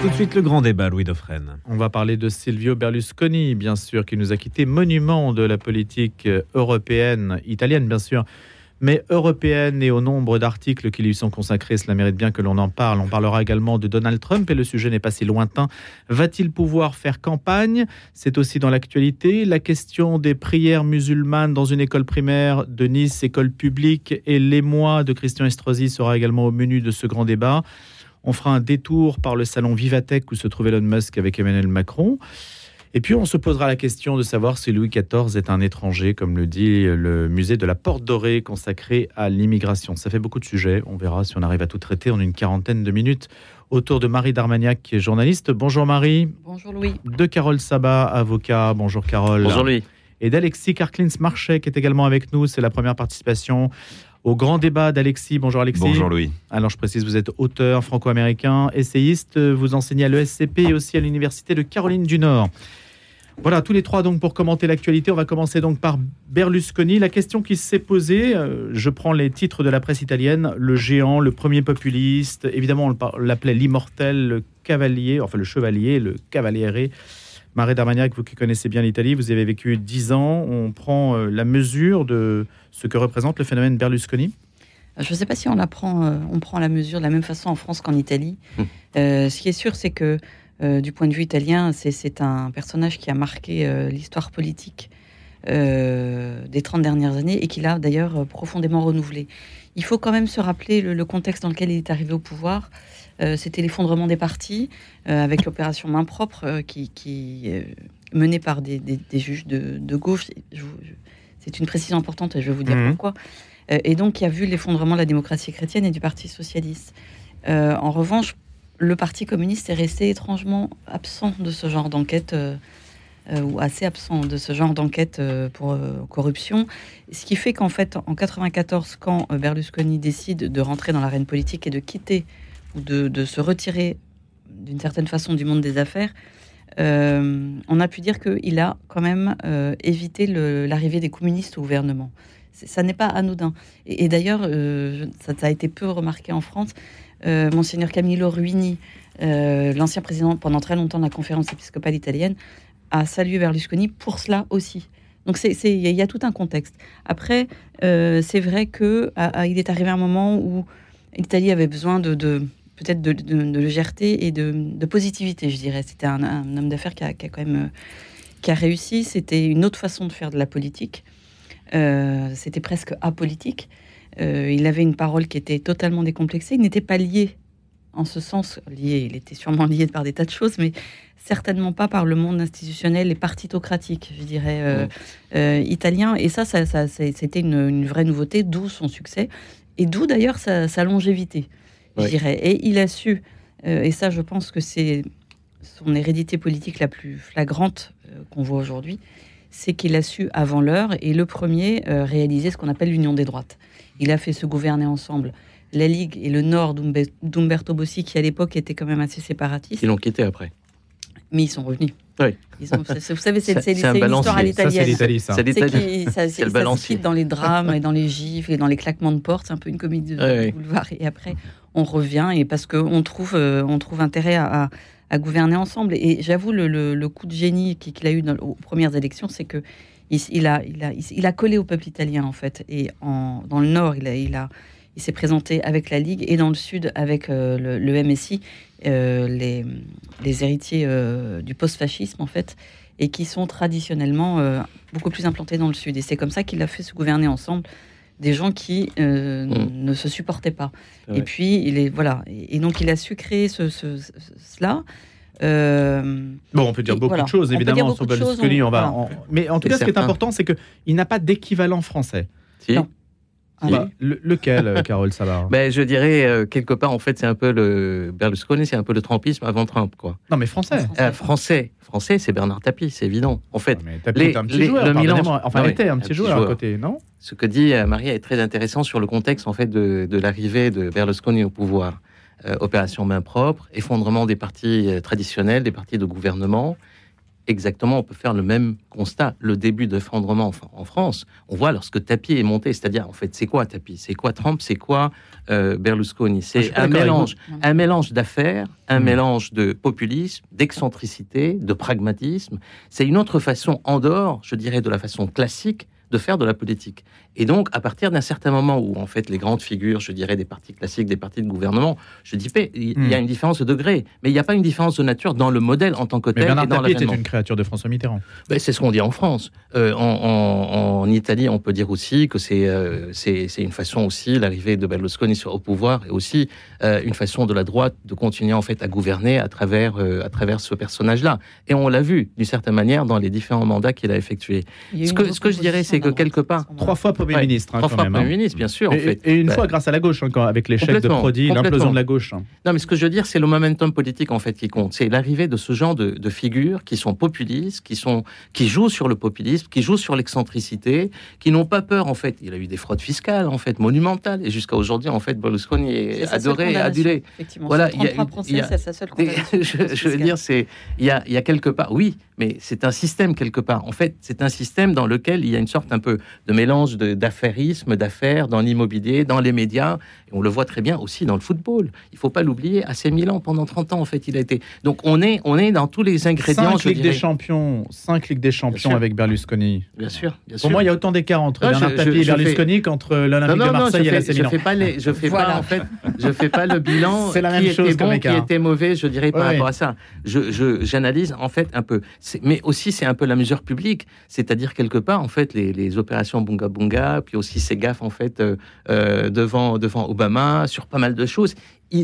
Tout de suite, le grand débat, Louis Dauphren. On va parler de Silvio Berlusconi, bien sûr, qui nous a quitté, monument de la politique européenne, italienne, bien sûr, mais européenne et au nombre d'articles qui lui sont consacrés, cela mérite bien que l'on en parle. On parlera également de Donald Trump et le sujet n'est pas si lointain. Va-t-il pouvoir faire campagne? C'est aussi dans l'actualité. La question des prières musulmanes dans une école primaire de Nice, école publique, et l'émoi de Christian Estrosi sera également au menu de ce grand débat. On fera un détour par le salon Vivatech où se trouve Elon Musk avec Emmanuel Macron. Et puis on se posera la question de savoir si Louis XIV est un étranger, comme le dit le musée de la Porte Dorée consacré à l'immigration. Ça fait beaucoup de sujets. On verra si on arrive à tout traiter en une quarantaine de minutes. Autour de Marie Darmagnac, qui est journaliste. Bonjour Marie. Bonjour Louis. De Carole Sabat, avocat. Bonjour Carole. Bonjour Louis. Et d'Alexis Karklins Marchais, qui est également avec nous. C'est la première participation au grand débat d'Alexis. Bonjour Alexis. Bonjour Louis. Alors je précise, vous êtes auteur franco-américain, essayiste, vous enseignez à l'ESCP et aussi à l'Université de Caroline du Nord. Voilà, tous les trois donc pour commenter l'actualité. On va commencer donc par Berlusconi. La question qui s'est posée, euh, je prends les titres de la presse italienne, le géant, le premier populiste, évidemment on l'appelait l'immortel, le cavalier, enfin le chevalier, le cavaliere. Marie Darmagnac, vous qui connaissez bien l'Italie, vous avez vécu dix ans. On prend euh, la mesure de ce que représente le phénomène Berlusconi Je ne sais pas si on, apprend, euh, on prend la mesure de la même façon en France qu'en Italie. Hum. Euh, ce qui est sûr, c'est que du point de vue italien, c'est un personnage qui a marqué l'histoire politique des 30 dernières années et qui l'a d'ailleurs profondément renouvelé. Il faut quand même se rappeler le, contexte dans lequel il est arrivé au pouvoir. Euh, c'était l'effondrement des partis, euh, avec l'opération Main Propre, euh, qui, qui menée par des, juges de, gauche. C'est une précision importante et je vais vous dire mhm. pourquoi. et donc, qui a vu l'effondrement de la démocratie chrétienne et du Parti socialiste. en revanche, le Parti communiste est resté étrangement absent de ce genre d'enquête. ou assez absent de ce genre d'enquête pour corruption. Ce qui fait qu'en fait, en 94, quand Berlusconi décide de rentrer dans l'arène politique et de quitter de, se retirer d'une certaine façon du monde des affaires, euh, on a pu dire qu'il a quand même euh, évité l'arrivée des communistes au gouvernement. Ça n'est pas anodin. Et, d'ailleurs, euh, ça, a été peu remarqué en France. Monseigneur Camillo Ruini, l'ancien président pendant très longtemps de la conférence épiscopale italienne, a salué Berlusconi pour cela aussi. Donc il y, a tout un contexte. Après, c'est vrai qu'il est arrivé un moment où l'Italie avait besoin de, peut-être de, légèreté et de, positivité, je dirais. C'était un, homme d'affaires qui a, quand même euh, qui a réussi. C'était une autre façon de faire de la politique. Euh, c'était presque apolitique. Euh, il avait une parole qui était totalement décomplexée. Il n'était pas lié en ce sens. Lié, il était sûrement lié par des tas de choses, mais certainement pas par le monde institutionnel et partitocratique, je dirais, italien. Et ça, ça, c'était une, vraie nouveauté, d'où son succès et d'où d'ailleurs sa longévité je dirais. Et il a su, euh, et ça je pense que c'est son hérédité politique la plus flagrante euh, qu'on voit aujourd'hui, c'est qu'il a su avant l'heure et le premier euh, réaliser ce qu'on appelle l'union des droites. Il a fait se gouverner ensemble la Ligue et le Nord d'Umberto Bossi, qui à l'époque était quand même assez séparatiste. Ils l'ont quitté après. Mais ils sont revenus. Oui. Ils ont, vous savez, c'est une histoire à l'italienne. C'est l'Italie, ça. Ça, se dans les drames et dans les gifs et dans les claquements de porte. C'est un peu une comédie de boulevard. Et après, on revient et parce qu'on trouve, euh, on trouve intérêt à, gouverner ensemble. Et j'avoue, le, coup de génie qu'il a eu aux premières élections, c'est que il, a, il, a, il, a, collé au peuple italien, en fait. Et en, dans le Nord, il a, il a il s'est présenté avec la Ligue et dans le Sud avec euh, le, MSI, euh, les, les, héritiers du post-fascisme, en fait, et qui sont traditionnellement beaucoup plus implantés dans le Sud. Et c'est comme ça qu'il a fait se gouverner ensemble des gens qui euh, mm. ne se supportaient pas. Et puis, il est voilà. Et, donc, il a su créer ce, cela. Euh, bon, on peut dire beaucoup de choses, évidemment, sur Berlusconi. On, va, Mais en tout cas, ce qui est important, c'est qu'il n'a pas d'équivalent français. Non. Bah, lequel, euh, Carole Savard ben, Je dirais, quelque part, en fait, c'est un peu le Berlusconi, c'est un peu le Trumpisme avant Trump. Quoi. Non, mais français. français français, c'est Bernard Tapie, c'est évident. En fait, mais Tapie est un petit joueur, le enfin, il était un petit, joueur, à côté, non? Ce que dit euh, Maria est très intéressant sur le contexte en fait de, l'arrivée de Berlusconi au pouvoir. Euh, opération main propre, effondrement des partis euh, traditionnels, des partis de gouvernement, exactement, on peut faire le même constat. Le début d'effondrement en France, on voit lorsque Tapi est monté, c'est-à-dire, en fait, c'est quoi Tapi? C'est quoi Trump? C'est quoi euh, Berlusconi? C'est un mélange, un mélange d'affaires, un hmm. mélange de populisme, d'excentricité, de pragmatisme. C'est une autre façon, en dehors, je dirais, de la façon classique de faire de la politique. Et donc, à partir d'un certain moment où, en fait, les grandes figures, je dirais, des partis classiques, des partis de gouvernement, je dis il y a hmm. une différence de degré, mais il n'y a pas une différence de nature dans le modèle en tant que tel. Bernard et dans était une créature de François Mitterrand. Ben, c'est ce qu'on dit en France. Euh, en, Italie, on peut dire aussi que c'est euh, c'est une façon aussi, l'arrivée de Berlusconi au pouvoir, et aussi euh, une façon de la droite de continuer, en fait, à gouverner à travers, à travers ce personnage-là. Et on l'a vu, d'une certaine manière, dans les différents mandats qu'il a effectués. Ce que, ce que je dirais, c'est que quelque part... Trois fois Premier ministre. Hein, trois fois Premier hein. ministre, bien sûr. Et, en fait. et une bah, fois grâce à la gauche, encore, avec l'échec de Prodi, l'implosion de la gauche. Hein. Non, mais ce que je veux dire, c'est le momentum politique en fait qui compte. C'est l'arrivée de ce genre de, figures qui sont populistes, qui, sont, qui jouent sur le populisme, qui jouent sur l'excentricité, qui n'ont pas peur en fait. Il a eu des fraudes fiscales en fait monumentales et jusqu'à aujourd'hui en fait Berlusconi est, adoré, adulé. Voilà, il y a, sa seule je, je, veux dire, c'est il y a, il y a quelque part, oui, mais c'est un système quelque part. En fait, c'est un système dans lequel il y a une sorte un peu de mélange d'affairisme, d'affaires dans l'immobilier, dans les médias. Et on le voit très bien aussi dans le football. Il ne faut pas l'oublier. À Milan, pendant 30 ans, en fait, il a été. Donc on est, on est dans tous les ingrédients. Cinq Ligues des Champions, cinq Ligues des Champions avec Berlusconi. Bien sûr. Pour moi, il y a autant d'écart entre Bernard Tapie et Berlusconi qu'entre l'Olympique de Marseille et Milan. Je fais pas les, je fais pas en fait, je fais pas le bilan. C'est la même qui chose était bon, qui était mauvais, je dirais par rapport à ça. Je, j'analyse en fait un peu. Mais aussi, c'est un peu la mesure publique, c'est-à-dire quelque part, en fait, les, les opérations Bunga Bunga, puis aussi ces gaffes en fait euh, euh, devant devant Obama sur pas mal de choses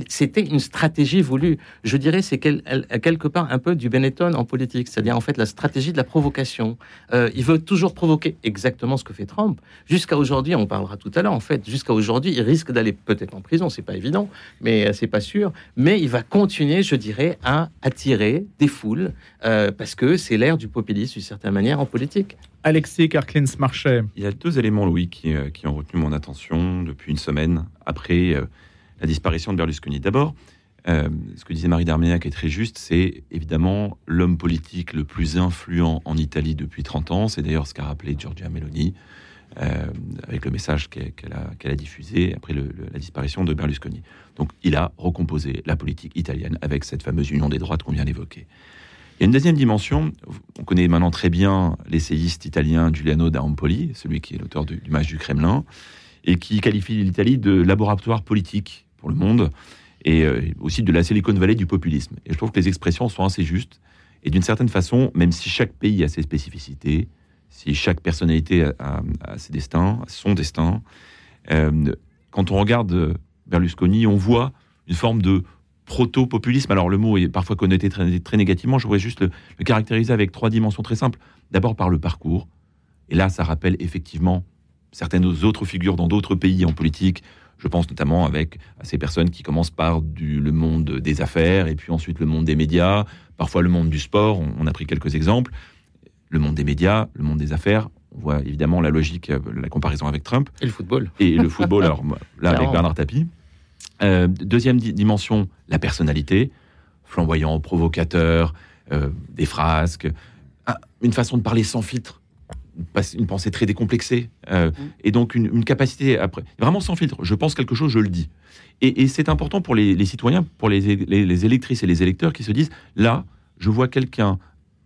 c'était une stratégie voulue. Je dirais, c'est quelque part un peu du Benetton en politique, c'est-à-dire en fait la stratégie de la provocation. Euh, il veut toujours provoquer exactement ce que fait Trump. Jusqu'à aujourd'hui, on parlera tout à l'heure. En fait, jusqu'à aujourd'hui, il risque d'aller peut-être en prison, c'est pas évident, mais euh, c'est pas sûr. Mais il va continuer, je dirais, à attirer des foules euh, parce que c'est l'ère du populisme d'une certaine manière en politique. Alexis Karklins Marchais. Il y a deux éléments, Louis, qui, qui, ont retenu mon attention depuis une semaine après la disparition de Berlusconi. D'abord, euh, ce que disait Marie Darménac est très juste, c'est évidemment l'homme politique le plus influent en Italie depuis 30 ans. C'est d'ailleurs ce qu'a rappelé Giorgia Meloni euh, avec le message qu'elle a, diffusé après la disparition de Berlusconi. Donc il a recomposé la politique italienne avec cette fameuse union des droites qu'on vient d'évoquer. Il y a une deuxième dimension. On connaît maintenant très bien l'essayiste italien Giuliano da Empoli, celui qui est l'auteur du, du match du Kremlin, et qui qualifie l'Italie de laboratoire politique le monde, et euh, aussi de la Silicon Valley du populisme. Et je trouve que les expressions sont assez justes. Et d'une certaine façon, même si chaque pays a ses spécificités, si chaque personnalité a, ses destins, son destin, euh, quand on regarde Berlusconi, on voit une forme de proto-populisme. Alors le mot est parfois connoté très, négativement, je voudrais juste le, caractériser avec trois dimensions très simples. D'abord par le parcours, et là ça rappelle effectivement certaines autres figures dans d'autres pays en politique, je pense notamment avec à ces personnes qui commencent par du, le monde des affaires et puis ensuite le monde des médias, parfois le monde du sport. On, a pris quelques exemples. Le monde des médias, le monde des affaires. On voit évidemment la logique, euh, la comparaison avec Trump. Et le football. Et le football, alors là avec Bernard Tapie. Euh, deuxième dimension, la personnalité. Flamboyant, provocateur, euh, des frasques, ah, une façon de parler sans filtre une pensée très décomplexée euh, mm. et donc une, capacité après vraiment sans filtre. Je pense quelque chose, je le dis. Et, c'est important pour les, citoyens, pour les, électrices et les électeurs qui se disent là, je vois quelqu'un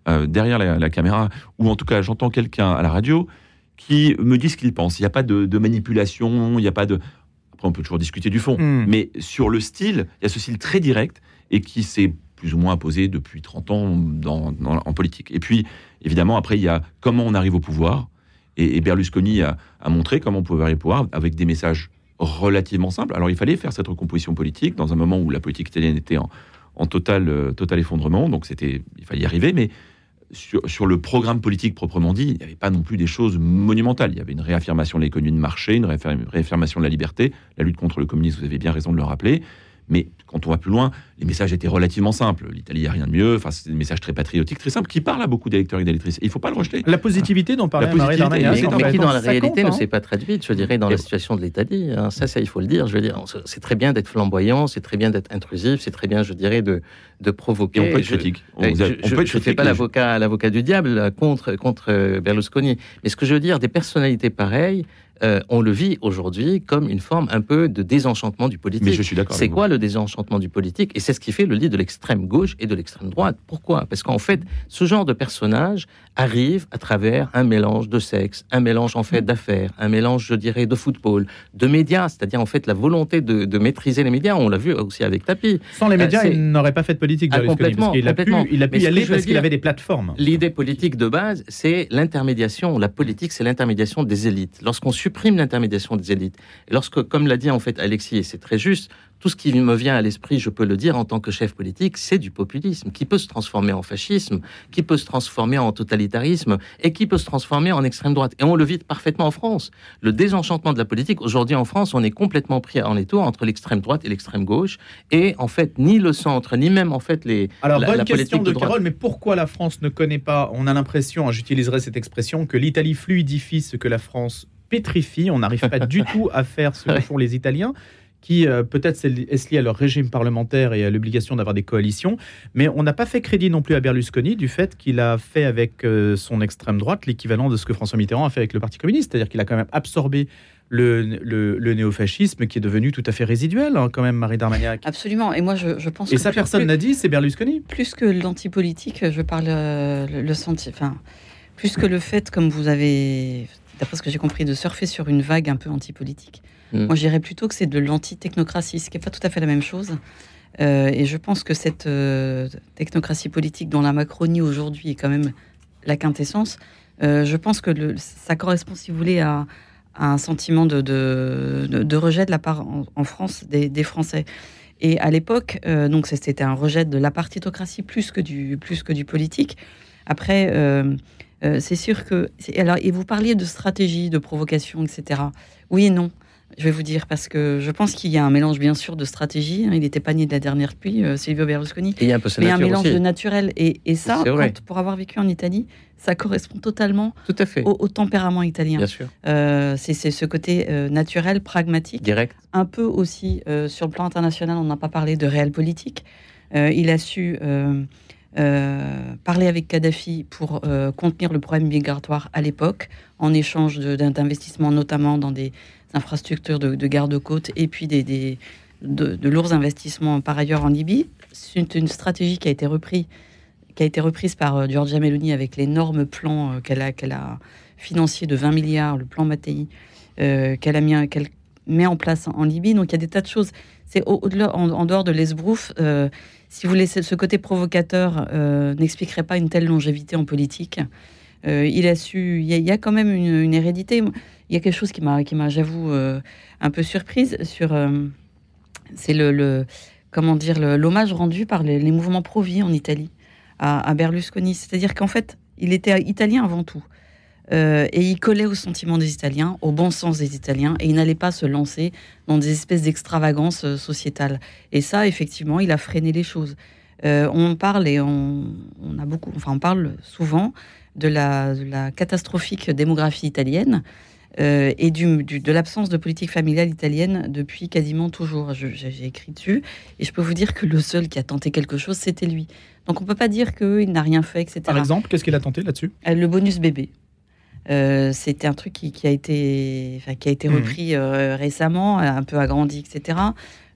euh, derrière la, caméra ou en tout cas j'entends quelqu'un à la radio qui me dit ce qu'il pense. Il n'y a pas de, manipulation, il n'y a pas de. Après, on peut toujours discuter du fond, mm. mais sur le style, il y a ce style très direct et qui s'est plus ou moins imposé depuis 30 ans dans, en politique. Et puis, évidemment, après, il y a comment on arrive au pouvoir. Et, Berlusconi a, montré comment on pouvait arriver au pouvoir avec des messages relativement simples. Alors, il fallait faire cette recomposition politique dans un moment où la politique italienne était en, total, euh, total effondrement. Donc, c'était, il fallait y arriver. Mais sur, sur, le programme politique proprement dit, il n'y avait pas non plus des choses monumentales. Il y avait une réaffirmation de l'économie de marché, une réaffirmation de la liberté, la lutte contre le communisme, vous avez bien raison de le rappeler Mais quand on va plus loin, les messages étaient relativement simples. L'Italie, a rien de mieux. Enfin, c'est des messages très patriotiques, très simples, qui parlent à beaucoup d'électeurs et d'électrices. Il ne faut pas le rejeter. La positivité dont parlait Marie Darmanin, mais, qui dans la réalité ne s'est pas traduite, je dirais, dans la situation de l'Italie. Hein. Ça, ça, il faut le dire. Je veux dire, c'est très bien d'être flamboyant, c'est très bien d'être intrusif, c'est très bien, je dirais, de, de provoquer. Et on peut être critique. je ne fais pas l'avocat, l'avocat du diable contre, contre Berlusconi. Mais ce que je veux dire, des personnalités pareilles, euh, on le vit aujourd'hui comme une forme un peu de désenchantement du politique. Mais je suis d'accord. C'est quoi le désenchantement du politique? Et c'est ce qui fait le lit de l'extrême gauche et de l'extrême droite. Pourquoi? Parce qu'en fait, ce genre de personnage arrive à travers un mélange de sexe, un mélange en fait d'affaires, un mélange, je dirais, de football, de médias, c'est-à-dire en fait la volonté de, maîtriser les médias. On l'a vu aussi avec Tapi. Sans les euh, médias, il n'aurait pas fait de politique. Ah, complètement. il a pu, il a pu y aller parce qu'il avait des plateformes. L'idée politique de base, c'est l'intermédiation. La politique, c'est l'intermédiation des élites. Lorsqu'on supprime l'intermédiation des élites. lorsque, comme l'a dit en fait Alexis, et c'est très juste, tout ce qui me vient à l'esprit, je peux le dire en tant que chef politique, c'est du populisme qui peut se transformer en fascisme, qui peut se transformer en totalitarisme et qui peut se transformer en extrême droite. Et on le vit parfaitement en France. Le désenchantement de la politique, aujourd'hui en France, on est complètement pris en étau entre l'extrême droite et l'extrême gauche. Et en fait, ni le centre, ni même en fait les. Alors, bonne question de, de Carole, mais pourquoi la France ne connaît pas On a l'impression, j'utiliserai cette expression, que l'Italie fluidifie ce que la France pétrifie. On n'arrive pas du tout à faire ce que font les Italiens qui euh, peut-être est lié à leur régime parlementaire et à l'obligation d'avoir des coalitions, mais on n'a pas fait crédit non plus à Berlusconi du fait qu'il a fait avec euh, son extrême droite l'équivalent de ce que François Mitterrand a fait avec le Parti communiste, c'est-à-dire qu'il a quand même absorbé le, le, néofascisme qui est devenu tout à fait résiduel, hein, quand même, Marie Darmagnac. Absolument. Et moi, je, je pense. Et ça, personne n'a dit, c'est Berlusconi. Plus que l'antipolitique, je parle euh, le, le senti. Enfin, plus que le fait, comme vous avez d'après ce que j'ai compris, de surfer sur une vague un peu antipolitique. Mm. Moi, je dirais plutôt que c'est de l'anti-technocratie, ce qui n'est pas tout à fait la même chose. Euh, et je pense que cette euh, technocratie politique dont la Macronie aujourd'hui est quand même la quintessence, euh, je pense que le, ça correspond, si vous voulez, à, un sentiment de, de, rejet de la part en, France des, Français. Et à l'époque, donc c'était un rejet de la partitocratie plus que du, plus que du politique. Après, euh, c'est sûr que. Alors, et vous parliez de stratégie, de provocation, etc. Oui et non. Je vais vous dire parce que je pense qu'il y a un mélange bien sûr de stratégie. Hein. il n'était pas né de la dernière pluie, euh, Silvio Berlusconi. Et il y a un peu mais un mélange de naturel. Et, et ça, pour avoir vécu en Italie, ça correspond totalement Tout à fait. Au, tempérament italien. Bien sûr. Euh, c'est ce côté naturel, pragmatique. Direct. Un peu aussi sur le plan international, on n'a pas parlé de réel politique. il a su euh, parler avec Kadhafi pour euh, contenir le problème migratoire à l'époque, en échange d'investissements notamment dans des infrastructures de, garde-côtes et puis des, de, lourds investissements par ailleurs en Libye. C'est une stratégie qui a été reprise, qui a été reprise par euh, Giorgia Meloni avec l'énorme plan qu'elle a, financier de 20 milliards, le plan Mattei, qu'elle a mis, met en place en, Libye. Donc il y a des tas de choses. C'est en, dehors de l'Esbrouf si vous voulez, ce côté provocateur euh, n'expliquerait pas une telle longévité en politique. Euh, il a su, il y, a, quand même une, hérédité. Il y a quelque chose qui m'a, qui m'a, j'avoue, euh, un peu surprise sur. c'est le, comment dire, l'hommage rendu par les, mouvements pro-vie en Italie à Berlusconi. C'est-à-dire qu'en fait, il était italien avant tout. Euh, et il collait aux sentiments des Italiens, au bon sens des Italiens, et il n'allait pas se lancer dans des espèces d'extravagances euh, sociétales. Et ça, effectivement, il a freiné les choses. Euh, on parle et on, a beaucoup, enfin, on parle souvent de la, catastrophique démographie italienne. et du, de l'absence de politique familiale italienne depuis quasiment toujours. J'ai écrit dessus et je peux vous dire que le seul qui a tenté quelque chose, c'était lui. Donc on ne peut pas dire qu'il n'a rien fait, etc. Par exemple, qu'est-ce qu'il a tenté là-dessus? Le bonus bébé. Euh, c'était un truc qui, a été, qui a été mhm. repris euh, récemment, un peu agrandi, etc.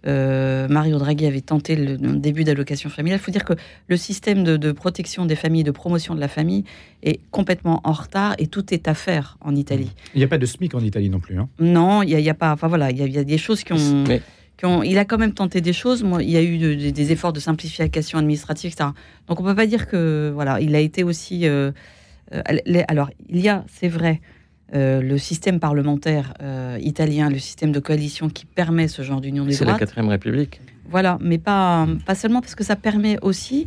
Euh, Mario Draghi avait tenté le, début d'allocation familiale. Il faut dire que le système de, protection des familles, de promotion de la famille est complètement en retard et tout est à faire en Italie. Il n'y a pas de SMIC en Italie non plus. Hein. Non, il n'y a, pas. Enfin voilà, il y, a des choses qui ont, Il a quand même tenté des choses. Moi, il y a eu des efforts de simplification administrative, etc. Donc on ne peut pas dire que voilà, il a été aussi euh, alors, il y a, c'est vrai, euh, le système parlementaire euh, italien, le système de coalition qui permet ce genre d'union des C'est la quatrième République. Voilà, mais pas, pas seulement parce que ça permet aussi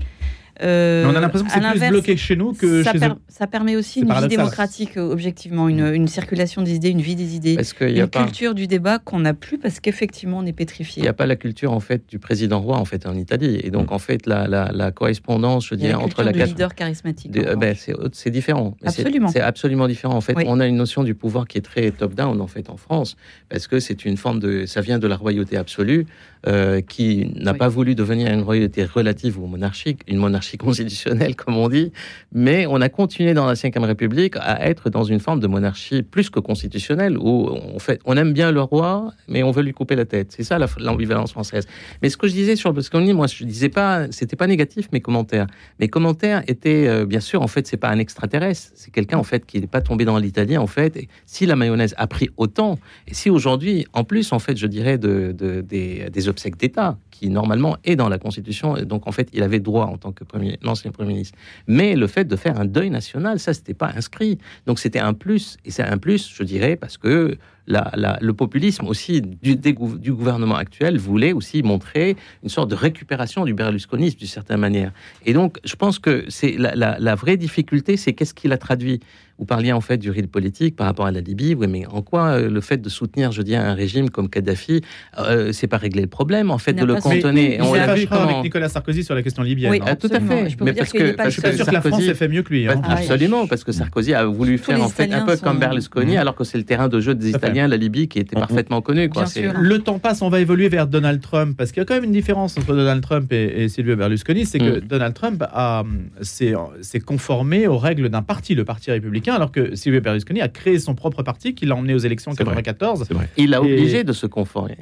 Euh, on a l'impression que c'est plus bloqué chez nous que ça chez eux. Ça permet aussi une vie démocratique, euh, objectivement, une, une, circulation des idées, une vie des idées, une culture du débat qu'on n'a plus parce qu'effectivement on est pétrifié. Il n'y a pas la culture en fait du président roi en fait en Italie, et donc en fait la, la, la correspondance, je dirais, entre la du leader charismatique. Ben, c'est différent. Absolument. C'est absolument différent. En fait, on a une notion du pouvoir qui est très top-down en fait en France, parce que c'est une forme de, ça vient de la royauté absolue. Euh, qui n'a pas voulu devenir une royauté relative ou monarchique, une monarchie constitutionnelle, comme on dit, mais on a continué dans la Ve République à être dans une forme de monarchie plus que constitutionnelle, où on, fait, on aime bien le roi, mais on veut lui couper la tête. C'est ça l'ambivalence française. Mais ce que je disais sur le moi, je disais pas, c'était pas négatif mes commentaires. Mes commentaires étaient, euh, bien sûr, en fait, c'est pas un extraterrestre, c'est quelqu'un en fait qui n'est pas tombé dans l'italien, en fait. Et si la mayonnaise a pris autant, et si aujourd'hui, en plus, en fait, je dirais de, des, des obsèques d'État, qui normalement est dans la Constitution. Et donc, en fait, il avait droit en tant que premier, l'ancien Premier ministre. Mais le fait de faire un deuil national, ça, c'était pas inscrit. Donc, c'était un plus. Et c'est un plus, je dirais, parce que le populisme aussi du, du, gouvernement actuel voulait aussi montrer une sorte de récupération du berlusconisme d'une certaine manière. Et donc, je pense que c'est la, la vraie difficulté, c'est qu'est-ce qu'il a traduit? Vous parliez en fait du rythme politique par rapport à la Libye. Oui, mais en quoi euh, le fait de soutenir, je dis, un régime comme Kadhafi, euh, c'est pas régler le problème en fait de le cantonner? on l'a vu avec Nicolas Sarkozy sur la question libyenne. Oui, tout à fait. Je mais parce que, je suis pas sûr que la France ait fait mieux que lui. Hein. Absolument, parce que Sarkozy a voulu faire en fait un peu comme Berlusconi, alors que c'est le terrain de jeu des Italiens, la Libye, qui était parfaitement connu. Quoi. Le temps passe, on va évoluer vers Donald Trump, parce qu'il y a quand même une différence entre Donald Trump et, Silvio Berlusconi, c'est que mm. Donald Trump s'est conformé aux règles d'un parti, le Parti républicain, alors que Silvio Berlusconi a créé son propre parti qu'il a emmené aux élections en 1994. Il a obligé de se conformer.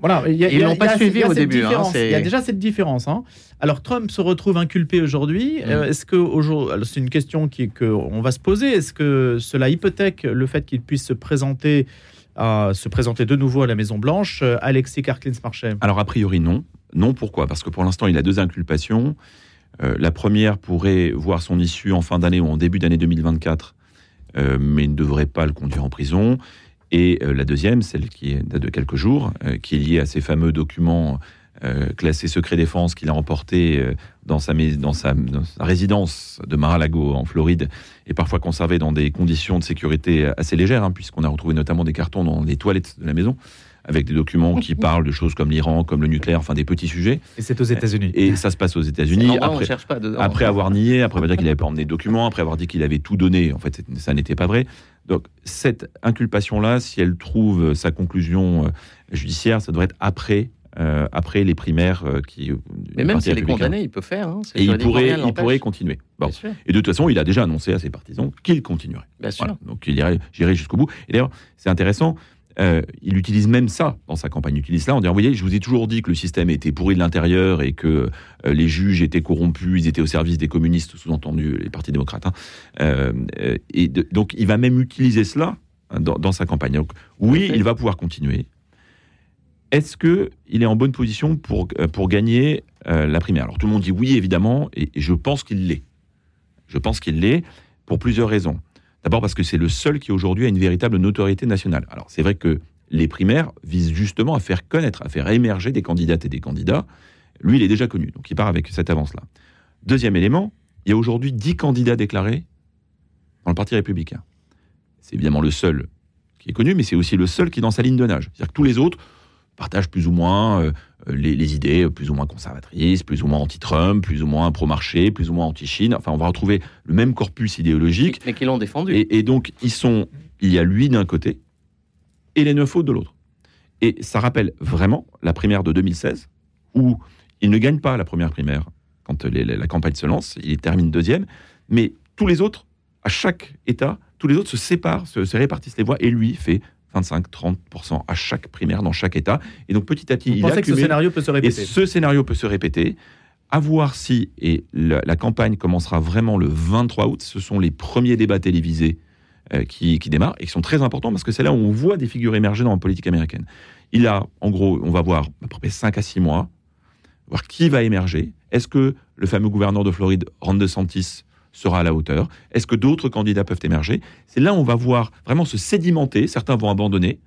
Voilà, ils l'ont pas suivi au début. Hein, il y a déjà cette différence. Hein. Alors Trump se retrouve inculpé aujourd'hui. Mm. Euh, est-ce que aujourd'hui, c'est une question qui qu'on va se poser. Est-ce que cela hypothèque le fait qu'il puisse se présenter à se présenter de nouveau à la Maison Blanche, euh, Alexis Karklins-Marchais Alors a priori non. Non, pourquoi? Parce que pour l'instant, il a deux inculpations. Euh, la première pourrait voir son issue en fin d'année ou en début d'année 2024 euh, mais ne devrait pas le conduire en prison. Et la deuxième, celle qui date de quelques jours, qui est liée à ces fameux documents classés secret défense qu'il a emportés dans sa, dans, sa, résidence de Mar-a-Lago en Floride et parfois conservés dans des conditions de sécurité assez légères, hein, puisqu'on a retrouvé notamment des cartons dans les toilettes de la maison avec des documents qui parlent de choses comme l'Iran, comme le nucléaire, enfin des petits sujets. Et c'est aux États-Unis. Et ça se passe aux États-Unis. Après, après avoir nié, après avoir dit qu'il n'avait pas emmené de documents, après avoir dit qu'il avait tout donné, en fait, ça n'était pas vrai. Donc cette inculpation-là, si elle trouve sa conclusion euh, judiciaire, ça devrait être après euh, après les primaires euh, qui. Mais même s'il est condamné, il peut faire. Hein, et il pourrait, il pourrait continuer. Bon. Et de toute façon, il a déjà annoncé à ses partisans qu'il continuerait. Bien sûr. Donc il irait, j'irai jusqu'au bout. Et d'ailleurs, c'est intéressant. Euh, il utilise même ça dans sa campagne. Il utilise ça en disant, vous voyez, je vous ai toujours dit que le système était pourri de l'intérieur et que euh, les juges étaient corrompus, ils étaient au service des communistes, sous-entendu les partis démocrates. Hein. Euh, et donc, il va même utiliser cela hein, dans, sa campagne. Donc, oui, il va pouvoir continuer. Est-ce que il est en bonne position pour, pour gagner la primaire? Alors, tout le monde dit oui, évidemment, et je pense qu'il l'est. Je pense qu'il l'est pour plusieurs raisons. D'abord parce que c'est le seul qui aujourd'hui a une véritable notoriété nationale. Alors c'est vrai que les primaires visent justement à faire connaître, à faire émerger des candidates et des candidats. Lui, il est déjà connu, donc il part avec cette avance-là. Deuxième élément, il y a aujourd'hui dix candidats déclarés dans le Parti républicain. C'est évidemment le seul qui est connu, mais c'est aussi le seul qui est dans sa ligne de nage. C'est-à-dire que tous les autres partagent plus ou moins euh, euh, les, idées plus ou moins conservatrices, plus ou moins anti-Trump, plus ou moins pro-marché, plus ou moins anti-Chine. Enfin, on va retrouver le même corpus idéologique. Mais qui l'ont défendu. Et, donc, ils sont, il y a lui d'un côté et les neuf autres de l'autre. Et ça rappelle vraiment la primaire de 2016, où il ne gagne pas la première primaire quand la campagne se lance, il termine deuxième, mais tous les autres, à chaque État, tous les autres se séparent, se répartissent les voix, et lui fait 25-30% à chaque primaire dans chaque État. Et donc petit à petit, il que ce scénario peut se répéter. Et ce scénario peut se répéter. À voir si, et la, campagne commencera vraiment le 23 août, ce sont les premiers débats télévisés euh, qui, démarrent et qui sont très importants parce que c'est là où on voit des figures émerger dans la politique américaine. Il a, en gros, on va voir à peu près 5 à 6 mois, voir qui va émerger. Est-ce que le fameux gouverneur de Floride, Ron DeSantis, sera à la hauteur. Est-ce que d'autres candidats peuvent émerger? C'est là où on va voir vraiment se sédimenter, certains vont abandonner,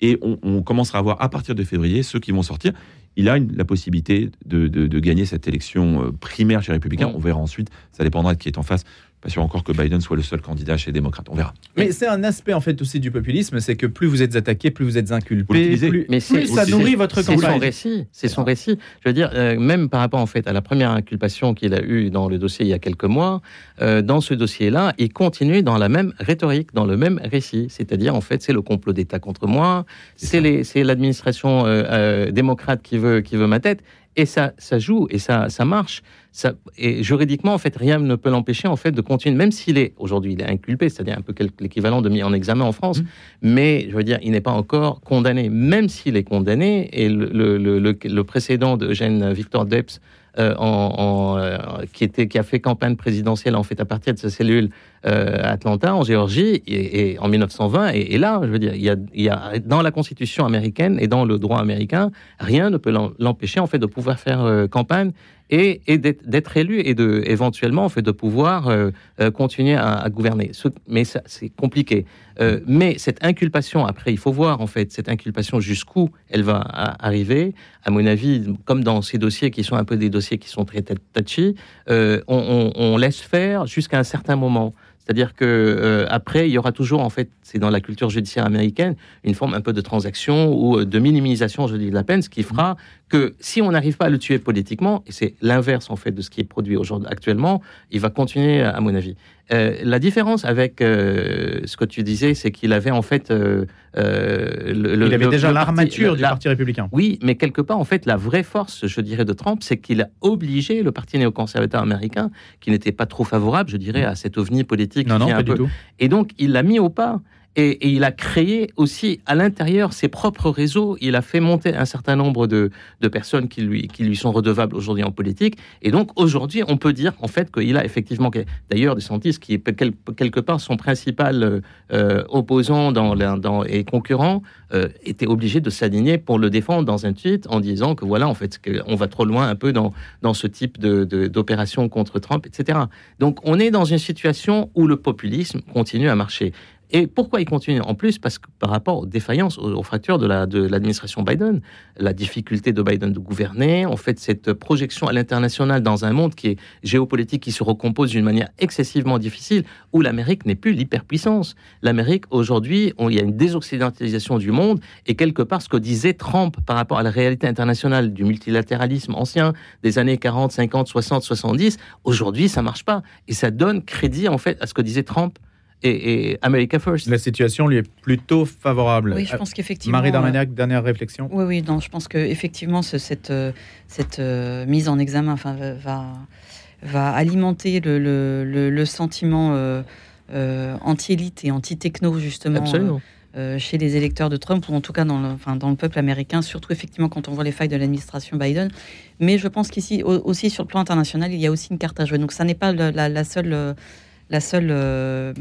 Et on, commencera à voir à partir de février ceux qui vont sortir. Il a la possibilité de, gagner cette élection euh, primaire chez les Républicains. On verra ensuite, ça dépendra de qui est en face pas sûr encore que Biden soit le seul candidat chez les démocrates. On verra. Mais c'est un aspect en fait aussi du populisme, c'est que plus vous êtes attaqué, plus vous êtes inculpé, plus, mais ça nourrit votre campagne. C'est son récit. C'est son récit. Je veux dire, euh, même par rapport en fait à la première inculpation qu'il a eue dans le dossier il y a quelques mois, euh, dans ce dossier-là, il continue dans la même rhétorique, dans le même récit. C'est-à-dire en fait, c'est le complot d'État contre moi, c'est l'administration euh, démocrate qui veut qui veut ma tête. Et ça, ça joue et ça, ça marche. Ça, et juridiquement, en fait, rien ne peut l'empêcher en fait de continuer, même s'il est aujourd'hui, il est inculpé, c'est-à-dire un peu l'équivalent de mis en examen en France. Mmh. Mais je veux dire, il n'est pas encore condamné, même s'il est condamné. Et le, le, le, le précédent de Eugène Victor Debs, euh, en, euh, qui, était, qui a fait campagne présidentielle en fait à partir de sa cellule Atlanta en Géorgie et, en 1920 et, là je veux dire il y, a, dans la constitution américaine et dans le droit américain rien ne peut l'empêcher en fait de pouvoir faire campagne et, d'être élu et de éventuellement en fait de pouvoir euh, euh, continuer à, gouverner. mais c'est compliqué. Euh, mais cette inculpation, après, il faut voir en fait cette inculpation jusqu'où elle va arriver. À mon avis, comme dans ces dossiers qui sont un peu des dossiers qui sont très touchy, on laisse faire jusqu'à un certain moment. C'est-à-dire que euh, après, il y aura toujours, en fait, c'est dans la culture judiciaire américaine, une forme un peu de transaction ou euh, de minimisation, je dis, de la peine, ce qui fera que si on n'arrive pas à le tuer politiquement, et c'est l'inverse en fait de ce qui est produit aujourd'hui actuellement, il va continuer, à mon avis. Euh, la différence avec euh, ce que tu disais, c'est qu'il avait en fait. Euh, le, il avait déjà l'armature du Parti républicain. Oui, mais quelque part, en fait, la vraie force, je dirais, de Trump, c'est qu'il a obligé le Parti néoconservateur américain, qui n'était pas trop favorable, je dirais, à cet ovni politique. Non, non, pas du tout. Et donc, il l'a mis au pas. Et, il a créé aussi à l'intérieur ses propres réseaux. Il a fait monter un certain nombre de, personnes qui lui, qui lui sont redevables aujourd'hui en politique. Et donc aujourd'hui, on peut dire en fait qu'il a effectivement, d'ailleurs, des scientifiques qui est quelque part son principal euh, opposant dans, dans, et concurrent, euh, était obligé de s'aligner pour le défendre dans un tweet en disant que voilà, en fait, on va trop loin un peu dans, dans ce type d'opération de, contre Trump, etc. Donc on est dans une situation où le populisme continue à marcher. Et pourquoi il continue En plus, parce que par rapport aux défaillances, aux, fractures de l'administration Biden, la difficulté de Biden de gouverner, en fait, cette projection à l'international dans un monde qui est géopolitique, qui se recompose d'une manière excessivement difficile, où l'Amérique n'est plus l'hyperpuissance. L'Amérique, aujourd'hui, il y a une désoccidentalisation du monde, et quelque part, ce que disait Trump par rapport à la réalité internationale du multilatéralisme ancien des années 40, 50, 60, 70, aujourd'hui, ça marche pas. Et ça donne crédit, en fait, à ce que disait Trump et, America First. La situation lui est plutôt favorable. Oui, je pense qu'effectivement. Marie Darmaniac, euh, dernière réflexion. Oui, oui, non, je pense qu'effectivement, cette, euh, cette euh, mise en examen enfin, va, va alimenter le, le, le, sentiment anti-élite et anti-techno, justement. chez les électeurs de Trump, ou en tout cas dans le, enfin, dans le peuple américain, surtout effectivement quand on voit les failles de l'administration Biden. Mais je pense qu'ici, aussi sur le plan international, il y a aussi une carte à jouer. Donc ça n'est pas la, la seule la seule. Euh,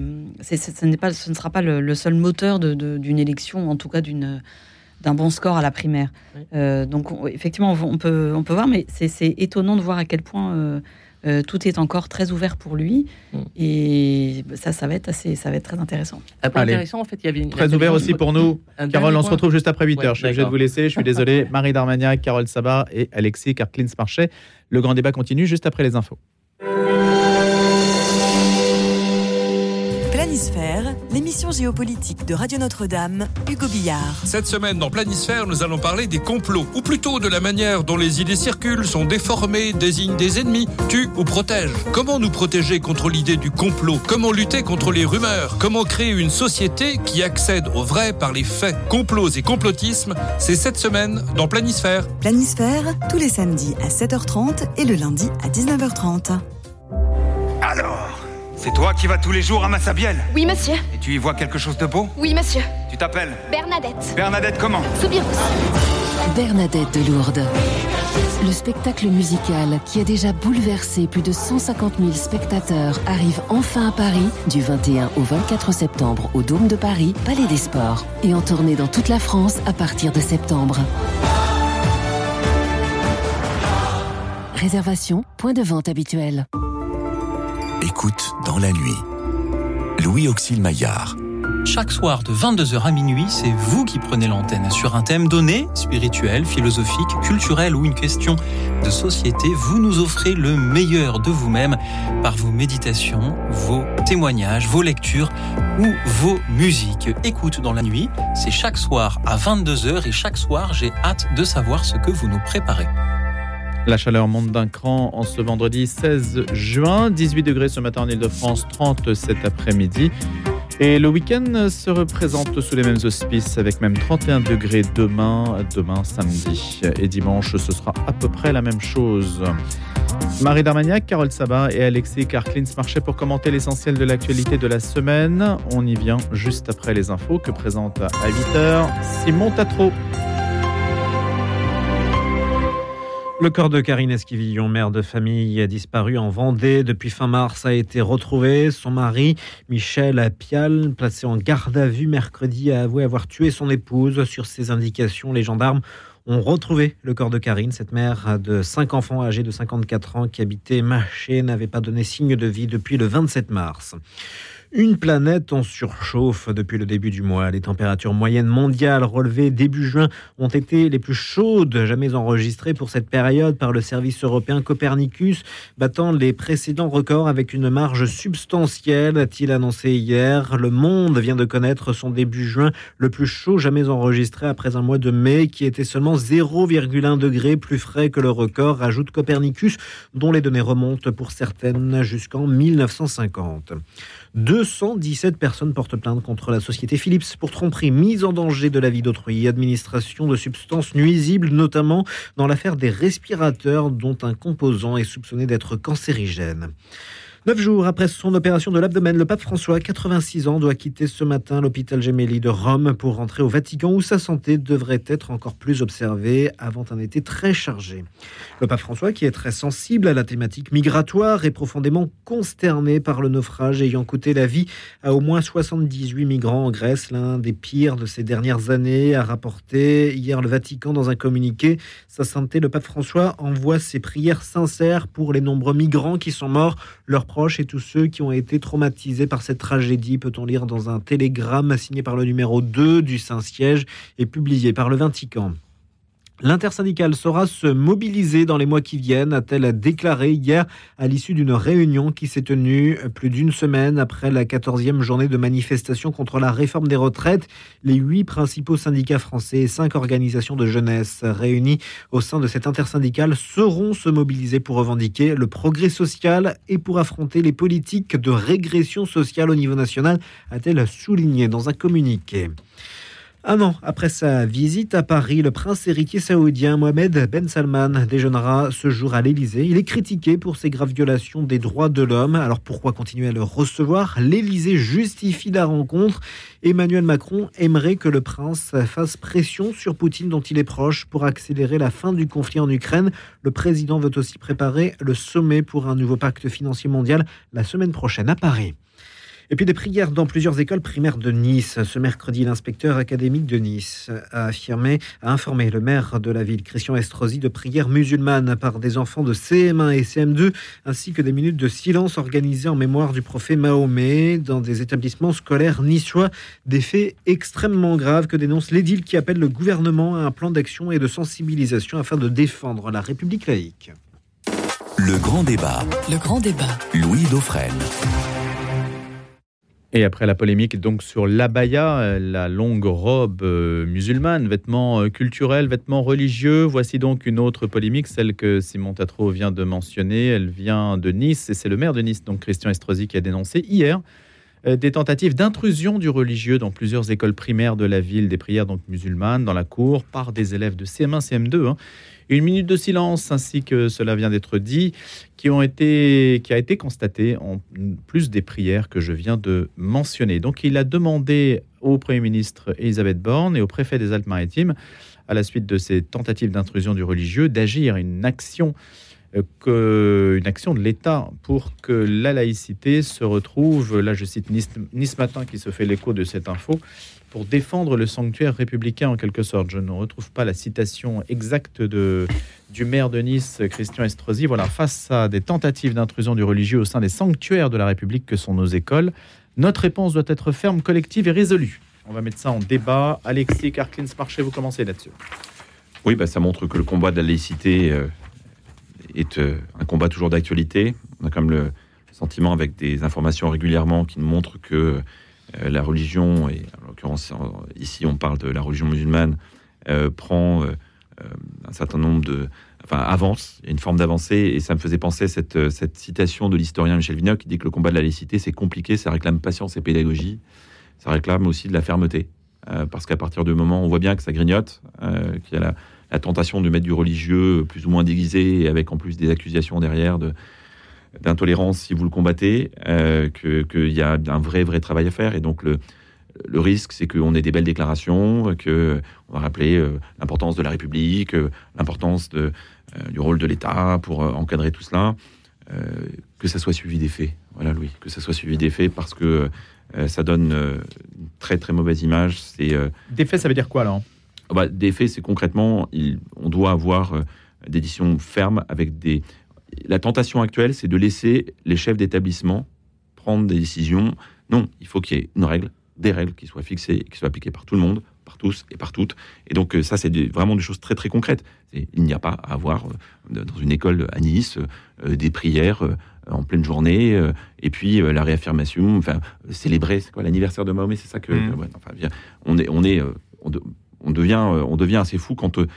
ce, n'est pas, ce ne sera pas le, seul moteur d'une élection, en tout cas d'une d'un bon score à la primaire. Euh, donc effectivement, on peut, on peut voir, mais c'est étonnant de voir à quel point euh, tout est encore très ouvert pour lui. Mm. Et ça, ça va être assez, ça va être très intéressant. intéressant, en fait, il y avait une, très ouvert aussi pour nous. Carole, on se retrouve juste après 8 h Je suis obligé de vous laisser. Je suis désolé. Marie Darmagnac, Carole Sabat et Alexis Karklins Marchais. Le grand débat continue juste après les infos. Planisphère, l'émission géopolitique de Radio Notre-Dame, Hugo Billard. Cette semaine dans Planisphère, nous allons parler des complots, ou plutôt de la manière dont les idées circulent, sont déformées, désignent des ennemis, tuent ou protègent. Comment nous protéger contre l'idée du complot? Comment lutter contre les rumeurs? Comment créer une société qui accède au vrai par les faits? Complots et complotisme, c'est cette semaine dans Planisphère. Planisphère, tous les samedis à 7h30 et le lundi à 19h30. Alors c'est toi qui vas tous les jours à Massabielle Oui, monsieur. Et tu y vois quelque chose de beau Oui, monsieur. Tu t'appelles Bernadette. Bernadette comment Soubirous. Bernadette de Lourdes. Le spectacle musical qui a déjà bouleversé plus de 150 000 spectateurs arrive enfin à Paris du 21 au 24 septembre au Dôme de Paris, Palais des Sports, et en tournée dans toute la France à partir de septembre. Réservation, point de vente habituel. Écoute dans la nuit. Louis Auxil Maillard. Chaque soir de 22h à minuit, c'est vous qui prenez l'antenne sur un thème donné, spirituel, philosophique, culturel ou une question de société. Vous nous offrez le meilleur de vous-même par vos méditations, vos témoignages, vos lectures ou vos musiques. Écoute dans la nuit, c'est chaque soir à 22h et chaque soir, j'ai hâte de savoir ce que vous nous préparez. La chaleur monte d'un cran en ce vendredi 16 juin, 18 degrés ce matin en Ile-de-France, 30 cet après-midi. Et le week-end se représente sous les mêmes auspices avec même 31 degrés demain, demain samedi. Et dimanche, ce sera à peu près la même chose. Marie Darmagnac, Carole Sabat et Alexis Karklins marchaient pour commenter l'essentiel de l'actualité de la semaine. On y vient juste après les infos que présente à 8h Simon Tatro. Le corps de Karine Esquivillon, mère de famille, a disparu en Vendée. Depuis fin mars, a été retrouvé. Son mari, Michel Pial, placé en garde à vue mercredi, a avoué avoir tué son épouse. Sur ses indications, les gendarmes ont retrouvé le corps de Karine. Cette mère de cinq enfants âgée de 54 ans qui habitait Maché n'avait pas donné signe de vie depuis le 27 mars. Une planète en surchauffe depuis le début du mois. Les températures moyennes mondiales relevées début juin ont été les plus chaudes jamais enregistrées pour cette période par le service européen Copernicus, battant les précédents records avec une marge substantielle, a-t-il annoncé hier. Le monde vient de connaître son début juin le plus chaud jamais enregistré après un mois de mai qui était seulement 0,1 degré plus frais que le record, ajoute Copernicus, dont les données remontent pour certaines jusqu'en 1950. 217 personnes portent plainte contre la société Philips pour tromperie, mise en danger de la vie d'autrui, administration de substances nuisibles, notamment dans l'affaire des respirateurs dont un composant est soupçonné d'être cancérigène. Neuf jours après son opération de l'abdomen, le pape François, 86 ans, doit quitter ce matin l'hôpital Gemelli de Rome pour rentrer au Vatican où sa santé devrait être encore plus observée avant un été très chargé. Le pape François, qui est très sensible à la thématique migratoire, est profondément consterné par le naufrage ayant coûté la vie à au moins 78 migrants en Grèce, l'un des pires de ces dernières années, a rapporté hier le Vatican dans un communiqué. Sa santé, le pape François envoie ses prières sincères pour les nombreux migrants qui sont morts, leurs et tous ceux qui ont été traumatisés par cette tragédie, peut-on lire dans un télégramme signé par le numéro 2 du Saint-Siège et publié par le Vatican. L'intersyndicale saura se mobiliser dans les mois qui viennent, a-t-elle déclaré hier à l'issue d'une réunion qui s'est tenue plus d'une semaine après la 14e journée de manifestation contre la réforme des retraites. Les huit principaux syndicats français et cinq organisations de jeunesse réunies au sein de cette intersyndicale seront se mobiliser pour revendiquer le progrès social et pour affronter les politiques de régression sociale au niveau national, a-t-elle souligné dans un communiqué. Un an après sa visite à Paris, le prince héritier saoudien Mohamed Ben Salman déjeunera ce jour à l'Élysée. Il est critiqué pour ses graves violations des droits de l'homme. Alors pourquoi continuer à le recevoir? L'Élysée justifie la rencontre. Emmanuel Macron aimerait que le prince fasse pression sur Poutine dont il est proche pour accélérer la fin du conflit en Ukraine. Le président veut aussi préparer le sommet pour un nouveau pacte financier mondial la semaine prochaine à Paris. Et puis des prières dans plusieurs écoles primaires de Nice. Ce mercredi, l'inspecteur académique de Nice a affirmé, a informé le maire de la ville, Christian Estrosi, de prières musulmanes par des enfants de CM1 et CM2, ainsi que des minutes de silence organisées en mémoire du prophète Mahomet dans des établissements scolaires niçois. Des faits extrêmement graves que dénonce l'édile qui appelle le gouvernement à un plan d'action et de sensibilisation afin de défendre la République laïque. Le grand débat. Le grand débat. Louis Dauphren. Et après la polémique donc sur l'abaya, euh, la longue robe euh, musulmane, vêtements euh, culturels, vêtements religieux, voici donc une autre polémique, celle que Simon Tatro vient de mentionner. Elle vient de Nice et c'est le maire de Nice, donc Christian Estrosi, qui a dénoncé hier des tentatives d'intrusion du religieux dans plusieurs écoles primaires de la ville, des prières donc musulmanes dans la cour par des élèves de CM1, CM2. Une minute de silence, ainsi que cela vient d'être dit, qui, a été constaté en plus des prières que je viens de mentionner. Donc il a demandé au Premier ministre Elisabeth Borne et au préfet des Alpes-Maritimes, à la suite de ces tentatives d'intrusion du religieux, d'agir une action euh, de l'État pour que la laïcité se retrouve, là je cite Nice, nice Matin qui se fait l'écho de cette info, pour défendre le sanctuaire républicain en quelque sorte. Je ne retrouve pas la citation exacte de, du maire de Nice, Christian Estrosi. Voilà, face à des tentatives d'intrusion du religieux au sein des sanctuaires de la République que sont nos écoles, Notre réponse doit être ferme, collective et résolue. On va mettre ça en débat. Alexis Karklins Marché, vous commencez là-dessus. Oui, bah, ça montre que le combat de la laïcité euh, est euh, un combat toujours d'actualité. On a quand même le sentiment, avec des informations régulièrement, qui nous montrent que la religion, et en l'occurrence ici on parle de la religion musulmane, prend un certain nombre de... Enfin, avance, une forme d'avancée, et ça me faisait penser cette, cette citation de l'historien Michel Vinocq qui dit que le combat de la laïcité, c'est compliqué, ça réclame patience et pédagogie, ça réclame aussi de la fermeté. parce qu'à partir du moment où on voit bien que ça grignote, qu'il y a la, la tentation de mettre du religieux plus ou moins déguisé, avec en plus des accusations derrière de d'intolérance si vous le combattez, euh, qu'il y a un vrai, vrai travail à faire. Et donc, le, le risque, c'est qu'on ait des belles déclarations, que on va rappeler euh, l'importance de la République, euh, l'importance de, du rôle de l'État pour encadrer tout cela, que ça soit suivi des faits. Voilà, Louis, que ça soit suivi des faits parce que ça donne une très, très mauvaise image. C'est, Des faits, ça veut dire quoi, alors ah bah, des faits, c'est concrètement, on doit avoir euh, des décisions fermes avec des. La tentation actuelle, c'est de laisser les chefs d'établissement prendre des décisions. Non, il faut qu'il y ait une règle, des règles qui soient fixées, qui soient appliquées par tout le monde, par tous et par toutes. Et donc euh, ça, c'est vraiment des choses très très concrètes. Il n'y a pas à avoir euh, dans une école à Nice des prières en pleine journée et puis la réaffirmation, enfin célébrer, quoi l'anniversaire de Mahomet, c'est ça que, mmh. enfin, on est, on est, on devient, euh, on devient assez fou quand euh,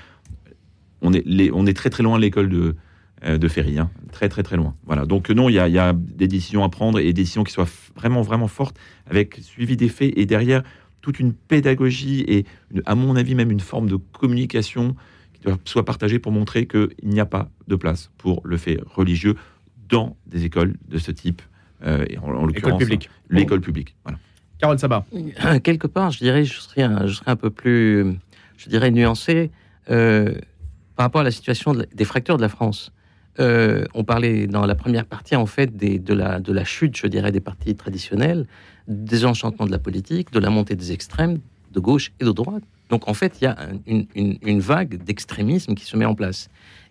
on est, on est très très loin de l'école de, euh, de Ferry, hein. très très très loin. Voilà. Donc non, il y a, des décisions à prendre et des décisions qui soient vraiment vraiment fortes, avec suivi des faits et derrière toute une pédagogie et, à mon avis, même une forme de communication qui doit soit partagée pour montrer qu'il n'y a pas de place pour le fait religieux dans des écoles de ce type, et en, l'occurrence l'école publique. Voilà. Carole Sabat. Quelque part, je dirais, je serais un, je serais un peu plus, je dirais, nuancé euh, par rapport à la situation des fractures de la France. Euh, on parlait dans la première partie, en fait, de, la, chute, je dirais, des partis traditionnels, des enchantements de la politique, de la montée des extrêmes, de gauche et de droite. Donc, en fait, il y a une, vague d'extrémisme qui se met en place.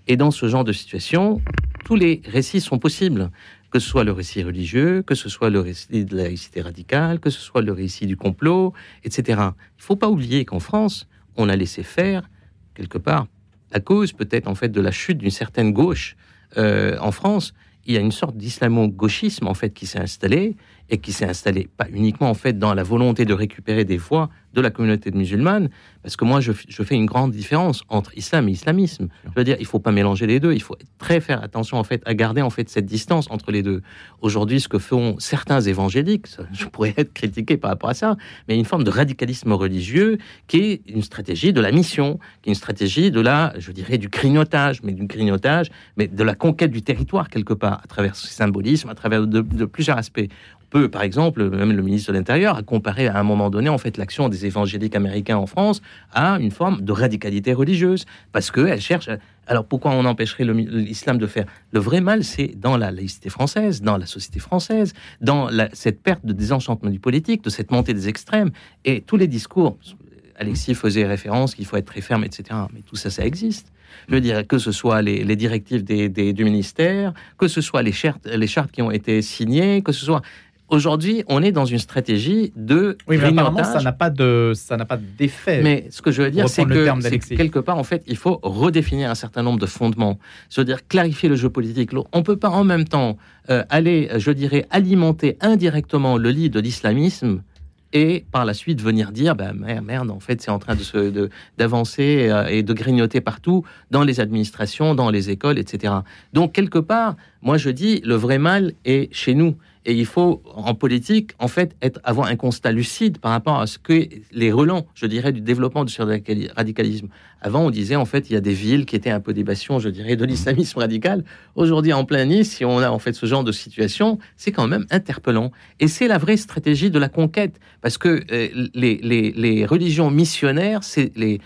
Et dans ce genre de situation, tous les récits sont possibles que ce soit le récit religieux, que ce soit le récit de la laïcité radicale, que ce soit le récit du complot, etc. Il ne faut pas oublier qu'en France, on a laissé faire, quelque part, à cause peut-être en fait de la chute d'une certaine gauche euh, en France, il y a une sorte d'islamo-gauchisme en fait qui s'est installé et qui s'est installé pas uniquement en fait dans la volonté de récupérer des voix de la communauté musulmane, parce que moi je, fais une grande différence entre islam et islamisme. Je veux dire, il faut pas mélanger les deux. Il faut très faire attention en fait à garder en fait cette distance entre les deux. Aujourd'hui, ce que font certains évangéliques, je pourrais être critiqué par rapport à ça, mais une forme de radicalisme religieux qui est une stratégie de la mission, qui est une stratégie de la, je dirais, du grignotage, mais du grignotage, mais de la conquête du territoire quelque part à travers ce symbolisme, à travers de, de plusieurs aspects peut, par exemple, même le ministre de l'Intérieur a comparé à un moment donné, en fait, l'action des évangéliques américains en France à une forme de radicalité religieuse, parce qu'elle cherche. Alors pourquoi on empêcherait l'islam de faire? Le vrai mal, c'est dans la laïcité française, dans la société française, dans cette perte de désenchantement du politique, de cette montée des extrêmes, et tous les discours. Alexis faisait référence qu'il faut être très ferme, etc. Mais tout ça, ça existe. Je veux dire, que ce soit les, directives des, du ministère, que ce soit les chartes, les chartes qui ont été signées, que ce soit Aujourd'hui, on est dans une stratégie de oui, mais apparemment, ça n'a pas de, ça n'a pas d'effet. Mais ce que je veux dire, c'est que, quelque part, en fait, il faut redéfinir un certain nombre de fondements. Je veux dire, clarifier le jeu politique. On ne peut pas en même temps euh, aller, je dirais, alimenter indirectement le lit de l'islamisme et par la suite venir dire ben merde, en fait c'est en train de d'avancer euh, et de grignoter partout dans les administrations, dans les écoles, etc. Donc quelque part, moi je dis le vrai mal est chez nous. Et il faut, en politique, en fait, être, avoir un constat lucide par rapport à ce que les relents, je dirais, du développement du radicalisme. Avant, on disait, en fait, il y a des villes qui étaient un peu des bastions, je dirais, de l'islamisme radical. Aujourd'hui, en plein Nice, si on a, en fait, ce genre de situation, c'est quand même interpellant. Et c'est la vraie stratégie de la conquête. Parce que euh, les, religions missionnaires, c'est les,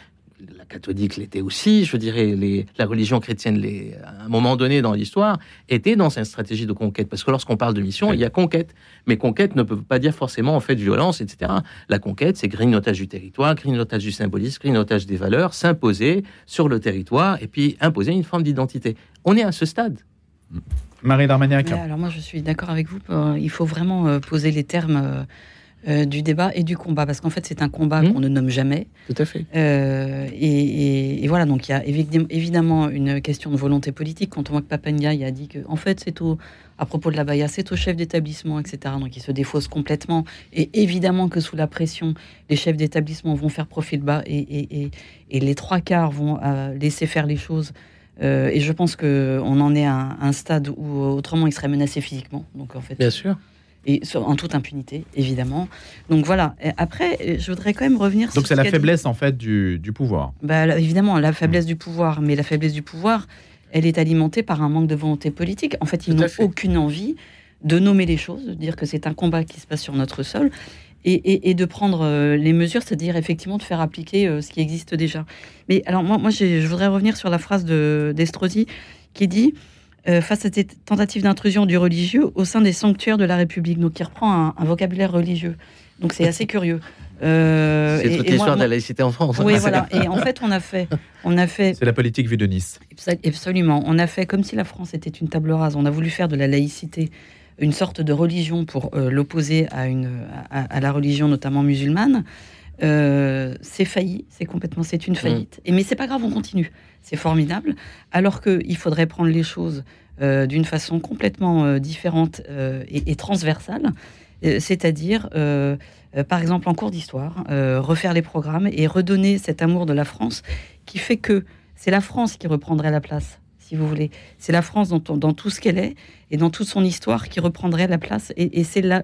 catholique l'était aussi, je dirais, les, la religion chrétienne, les, à un moment donné dans l'histoire, était dans une stratégie de conquête. Parce que lorsqu'on parle de mission, il y a conquête. Mais conquête ne peut pas dire forcément en fait violence, etc. La conquête, c'est grignotage du territoire, grignotage du symbolisme, grignotage des valeurs, s'imposer sur le territoire et puis imposer une forme d'identité. On est à ce stade. Marie Darmaniac. alors moi, je suis d'accord avec vous. il faut vraiment poser les termes euh, du débat et du combat, parce qu'en fait, c'est un combat mmh. qu'on ne nomme jamais. Tout à fait. Euh, et, voilà, donc il y a évidemment une question de volonté politique. Quand on voit que Papendia a dit que, en fait, c'est au, à propos de la Baïa, c'est au chef d'établissement, etc. Donc il se défausse complètement. Et évidemment que sous la pression, les chefs d'établissement vont faire profil bas et, et, les trois quarts vont euh, laisser faire les choses. et je pense qu'on en est à un, stade où autrement il serait menacé physiquement. Donc en fait, bien sûr et en toute impunité, évidemment. Donc voilà. après, je voudrais quand même revenir. Donc c'est la faiblesse en fait du, pouvoir. Bah, évidemment, la faiblesse du pouvoir, mais la faiblesse du pouvoir, elle est alimentée par un manque de volonté politique. En fait, ils n'ont aucune envie de nommer les choses, de dire que c'est un combat qui se passe sur notre sol. Et, de prendre euh, les mesures, c'est-à-dire effectivement de faire appliquer euh, ce qui existe déjà. Mais alors moi, moi je voudrais revenir sur la phrase d'Estrosi qui dit euh, face à cette tentative d'intrusion du religieux au sein des sanctuaires de la République, donc qui reprend un, vocabulaire religieux. Donc c'est assez curieux. Euh, c'est toute l'histoire de la laïcité en France. Oui, voilà. Et en fait, on a fait, on a fait. C'est la politique vue de Nice. Absolument. On a fait comme si la France était une table rase. On a voulu faire de la laïcité une sorte de religion pour euh, l'opposer à une à, la religion notamment musulmane. C'est failli, c'est complètement, c'est une faillite. Et mais c'est pas grave, on continue c'est formidable, alors qu'il faudrait prendre les choses euh, d'une façon complètement euh, différente euh, et, transversale, c'est-à-dire, par exemple, en cours d'histoire, refaire les programmes et redonner cet amour de la France qui fait que c'est la France qui reprendrait la place, si vous voulez. C'est la France dans, dans tout ce qu'elle est et dans toute son histoire qui reprendrait la place. Et, c'est là.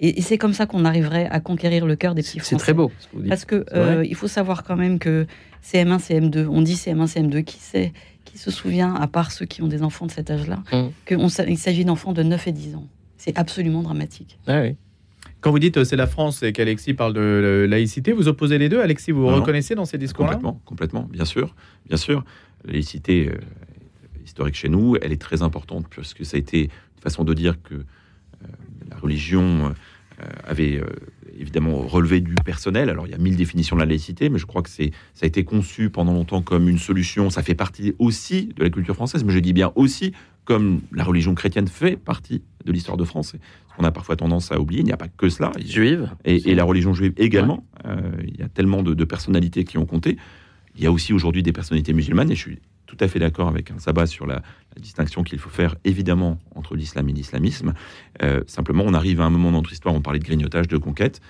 Et, c'est comme ça qu'on arriverait à conquérir le cœur des petits Français. C'est très beau. Parce que il faut savoir quand même que CM1, CM2. On dit CM1, CM2. Qui sait Qui se souvient, à part ceux qui ont des enfants de cet âge-là, mmh. qu'il s'agit d'enfants de 9 et 10 ans C'est absolument dramatique. Ah Quand vous dites euh, c'est la France et qu'Alexis parle de euh, laïcité, vous opposez les deux Alexis, vous vous reconnaissez dans ces discours-là Complètement, complètement, bien sûr. Bien sûr. La laïcité euh, historique chez nous, elle est très importante puisque ça a été une façon de dire que la religion avait évidemment relevé du personnel. Alors il y a mille définitions de la laïcité, mais je crois que c'est ça a été conçu pendant longtemps comme une solution. Ça fait partie aussi de la culture française, mais je dis bien aussi comme la religion chrétienne fait partie de l'histoire de France. Ce qu'on a parfois tendance à oublier, il n'y a pas que cela. Juive. Et, la religion juive également. Euh, il y a tellement de, de personnalités qui ont compté. Il y a aussi aujourd'hui des personnalités musulmanes, et je suis tout à fait d'accord avec un sabbat sur la, distinction qu'il faut faire évidemment entre l'islam et l'islamisme. Euh, simplement, on arrive à un moment dans notre histoire, on parlait de grignotage, de conquête.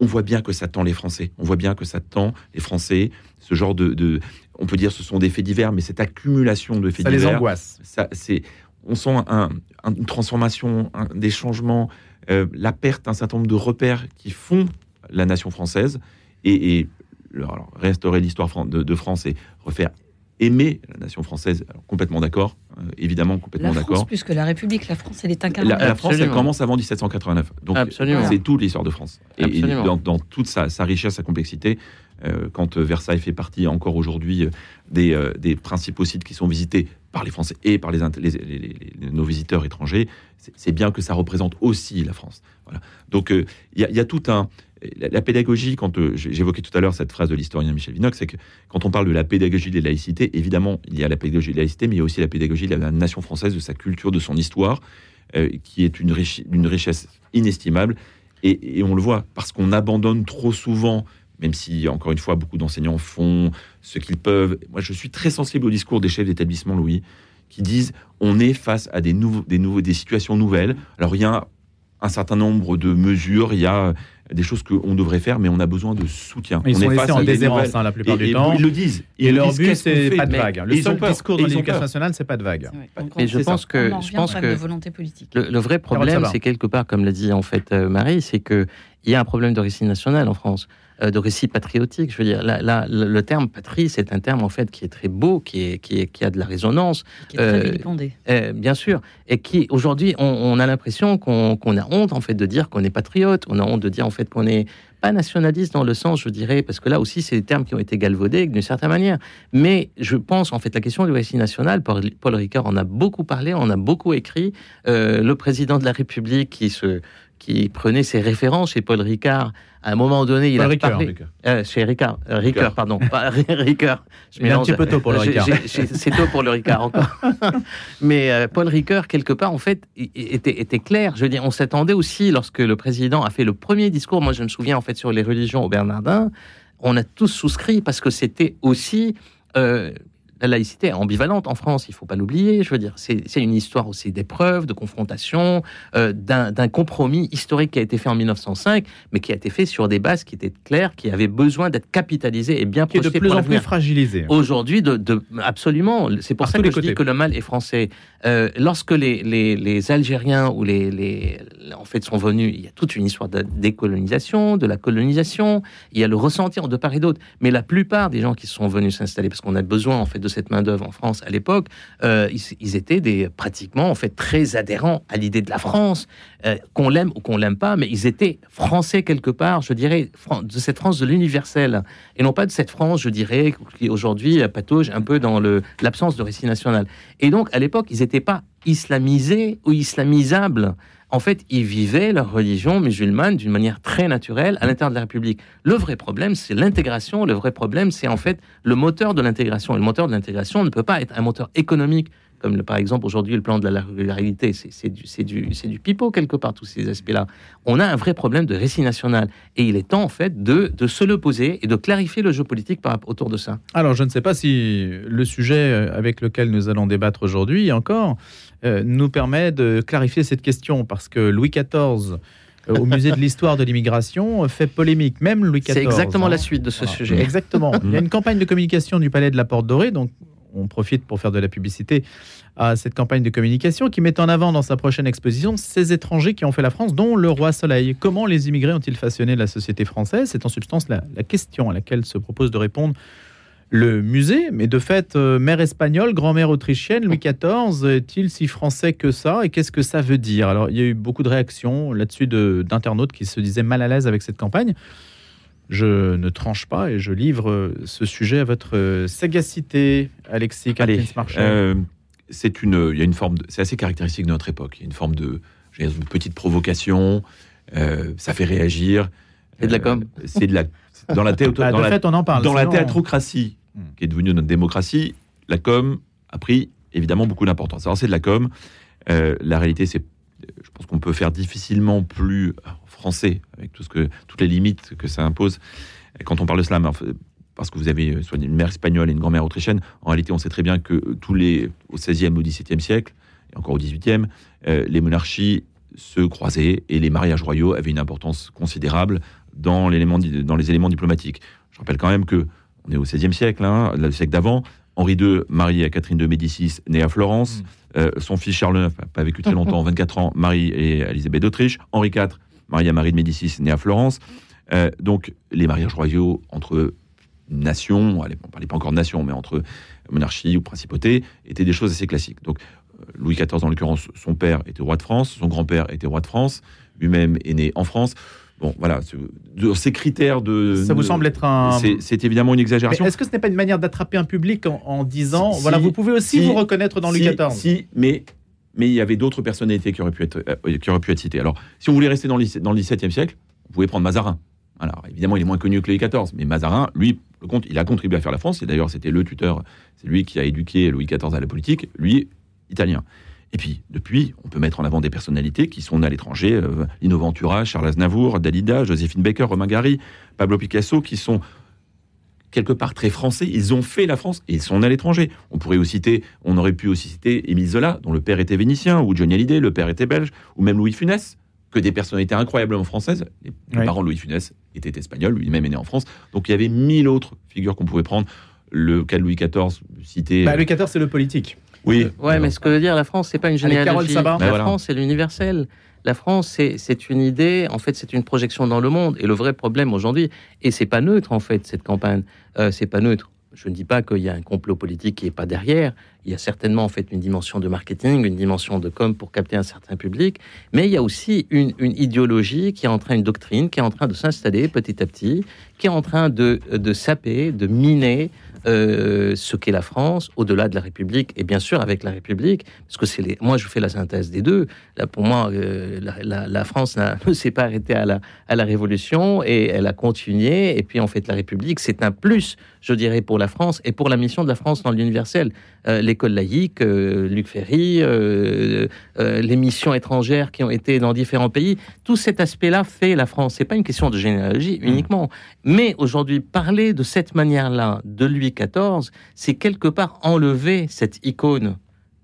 On voit bien que ça tend les Français. On voit bien que ça tend les Français. Ce genre de, on peut dire, ce sont des faits divers, mais cette accumulation de faits divers, ça les angoisse. Ça, c'est, on sent une transformation, des changements, euh, la perte d'un certain nombre de repères qui font la nation française et, restaurer l'histoire de, de France et refaire aimer la nation française. complètement d'accord, euh, évidemment complètement d'accord. La plus que la République, la France, elle est incarnée. La, France, elle commence avant 1789. Donc c'est toute l'histoire de France. Et, dans, toute sa, richesse, sa complexité, euh, quand Versailles fait partie encore aujourd'hui euh, des, des, principaux sites qui sont visités par les Français et par les, nos visiteurs étrangers, c'est bien que ça représente aussi la France. Voilà. Donc il y, a tout un la, pédagogie, quand euh, j'évoquais tout à l'heure cette phrase de l'historien Michel Vinox, c'est que quand on parle de la pédagogie des laïcités, évidemment, il y a la pédagogie de la laïcité, mais il y a aussi la pédagogie de la nation française, de sa culture, de son histoire, euh, qui est une, richesse inestimable. Et, on le voit, parce qu'on abandonne trop souvent, même si, encore une fois, beaucoup d'enseignants font ce qu'ils peuvent. Moi, je suis très sensible au discours des chefs d'établissement, Louis, qui disent on est face à des, nouveaux, des, nouveaux, des situations nouvelles. Alors, il y a un certain nombre de mesures, il y a des choses qu'on devrait faire, mais on a besoin de soutien. Ils on sont laissés en déshérence hein, la plupart du temps. Ils le disent. Et, leur but, c'est pas de vague. Le seul discours de l'éducation nationale, c'est pas de vague. Et je pense que, je pense que volonté politique. Le, vrai problème, c'est quelque part, comme l'a dit en fait euh, Marie, c'est que il y a un problème de récit national en France. Euh, de récit patriotique. Je veux dire, là, le terme patrie, c'est un terme en fait qui est très beau, qui, est, qui, est, qui a de la résonance. Qui est très euh, euh, bien sûr. Et qui, aujourd'hui, on, a l'impression qu'on a honte en fait de dire qu'on est patriote. On a honte de dire en fait qu'on est pas nationaliste dans le sens, je dirais, parce que là aussi, c'est des termes qui ont été galvaudés d'une certaine manière. Mais je pense, en fait, la question du récit national, Paul, Ricard en a beaucoup parlé, on a beaucoup écrit. le président de la République qui se qui prenait ses références chez Paul Ricard. À un moment donné, il a parlé euh, chez Ricard, euh, Ricard, pardon, pas Ricard. Je il est un petit peu tôt pour le Ricard. C'est tôt pour le Ricard encore. Mais euh, Paul Ricard, quelque part, en fait, était, était clair. Je veux dire, on s'attendait aussi lorsque le président a fait le premier discours. Moi, je me souviens en fait sur les religions au Bernardin. On a tous souscrit parce que c'était aussi la laïcité est ambivalente en France, il ne faut pas l'oublier. Je veux dire, c'est une histoire aussi d'épreuves, de confrontation, euh, d'un compromis historique qui a été fait en 1905, mais qui a été fait sur des bases qui étaient claires, qui avaient besoin d'être capitalisées et bien. Qui est de plus en plus fragilisé. Aujourd'hui, de, absolument. C'est pour ça que je dis que le mal est français. Euh, lorsque les, les, Algériens ou les, les, en fait sont venus, il y a toute une histoire de décolonisation, de la colonisation. Il y a le ressentir de part et d'autre. Mais la plupart des gens qui sont venus s'installer, parce qu'on a besoin en fait de cette main d'œuvre en France à l'époque, euh, ils, étaient des pratiquement en fait très adhérents à l'idée de la France, euh, qu'on l'aime ou qu'on l'aime pas, mais ils étaient français quelque part, je dirais, de cette France de l'universel et non pas de cette France, je dirais, qui aujourd'hui patauge un peu dans l'absence de récit national. Et donc à l'époque, ils n'étaient pas islamisés ou islamisables en fait, ils vivaient leur religion musulmane d'une manière très naturelle à l'intérieur de la République. Le vrai problème, c'est l'intégration. Le vrai problème, c'est en fait le moteur de l'intégration. Et le moteur de l'intégration ne peut pas être un moteur économique, comme par exemple aujourd'hui le plan de la régularité. C'est du, du, du pipeau quelque part, tous ces aspects-là. On a un vrai problème de récit national. Et il est temps, en fait, de, de se le poser et de clarifier le jeu politique par, autour de ça. Alors, je ne sais pas si le sujet avec lequel nous allons débattre aujourd'hui encore euh, nous permet de clarifier cette question parce que Louis XIV euh, au musée de l'histoire de l'immigration fait polémique, même Louis XIV. C'est exactement la hein. suite de ce sujet. Exactement. Il y a une campagne de communication du Palais de la Porte Dorée, donc on profite pour faire de la publicité à cette campagne de communication qui met en avant dans sa prochaine exposition ces étrangers qui ont fait la France, dont le roi Soleil. Comment les immigrés ont-ils façonné la société française? C'est en substance la, question à laquelle se propose de répondre le musée, mais de fait, euh, mère espagnole, grand-mère autrichienne, Louis XIV, est-il si français que ça? Et qu'est-ce que ça veut dire? Alors, il y a eu beaucoup de réactions là-dessus d'internautes qui se disaient mal à l'aise avec cette campagne. Je ne tranche pas et je livre euh, ce sujet à votre euh, sagacité, Alexis Allez, c'est une, il y a une forme, c'est assez caractéristique de notre époque. Il y a une forme de, une petite provocation. ça fait réagir. C'est de la com. c'est de la dans la, bah, dans fait, on en parle, dans la théâtrocratie hmm. qui est devenue notre démocratie, la com a pris évidemment beaucoup d'importance. Alors c'est de la com. Euh, la réalité, c'est, je pense qu'on peut faire difficilement plus français avec tout ce que, toutes les limites que ça impose. quand on parle de slam, parce que vous avez soit une mère espagnole et une grand-mère autrichienne, en réalité, on sait très bien que tous les au XVIe, au XVIIe siècle, et encore au XVIIIe, euh, les monarchies se croisaient et les mariages royaux avaient une importance considérable dans, dans les éléments diplomatiques. Je rappelle quand même que on est au XVIe siècle, hein, le siècle d'avant. Henri II, marié à Catherine de Médicis, née à Florence. Mm. Euh, son fils Charles IX, pas vécu très longtemps, 24 ans, Marie et Elisabeth d'Autriche. Henri IV, marié à Marie de Médicis, née à Florence. Euh, donc, les mariages royaux entre nations, on ne parlait pas encore de nations, mais entre monarchie ou principauté, étaient des choses assez classiques. Donc, euh, Louis XIV, en l'occurrence, son père était roi de France, son grand-père était roi de France, lui-même est né en France. Bon, voilà, ces critères de. Ça vous semble être un. C'est évidemment une exagération. Est-ce que ce n'est pas une manière d'attraper un public en, disant, voilà, vous pouvez aussi vous reconnaître dans Louis XIV Si, mais mais il y avait d'autres personnalités qui auraient pu être euh, qui auraient pu être citées. Alors, si on voulait rester dans le, XVIIe siècle, vous pouvez prendre Mazarin. Alors, évidemment, il est moins connu que Louis XIV, mais Mazarin, lui, il a contribué à faire la France. Et d'ailleurs, c'était le tuteur, c'est lui qui a éduqué Louis XIV à la politique. Lui, italien. Et puis, depuis, on peut mettre en avant des personnalités qui sont nées à l'étranger, euh, Lino Ventura, Charles Aznavour, Dalida, Joséphine Baker, Romain Gary, Pablo Picasso, qui sont quelque part très français. Ils ont fait la France et ils sont nés à l'étranger. On pourrait aussi citer, on aurait pu aussi citer Émile Zola, dont le père était vénitien, ou Johnny Hallyday, le père était belge, ou même Louis Funès, que des personnalités incroyablement françaises. Les parents de Louis Funès étaient espagnols, lui-même est né en France. Donc il y avait mille autres figures qu'on pouvait prendre. Le cas de Louis XIV, cité. Bah, Louis XIV, c'est le politique. Oui. ouais, mais ce que veut dire la France, c'est pas une généalogie. La France, c'est l'universel. La France, c'est une idée, en fait, c'est une projection dans le monde. Et le vrai problème aujourd'hui, et c'est pas neutre, en fait, cette campagne, euh, c'est pas neutre. Je ne dis pas qu'il y a un complot politique qui est pas derrière. Il y a certainement, en fait, une dimension de marketing, une dimension de com pour capter un certain public. Mais il y a aussi une, idéologie qui est en train, une doctrine qui est en train de s'installer petit à petit, qui est en train de, de saper, de miner euh, ce qu'est la France, au-delà de la République, et bien sûr avec la République, parce que c'est moi je fais la synthèse des deux. Pour moi, euh, la, France ne s'est pas arrêtée à la, à la Révolution et elle a continué. Et puis en fait, la République, c'est un plus, je dirais, pour la France et pour la mission de la France dans l'universel. Euh, l'école laïque, Luc Ferry, les missions étrangères qui ont été dans différents pays, tout cet aspect-là fait la France. C'est pas une question de généalogie mmh. uniquement, mais aujourd'hui parler de cette manière-là de lui 14, c'est quelque part enlever cette icône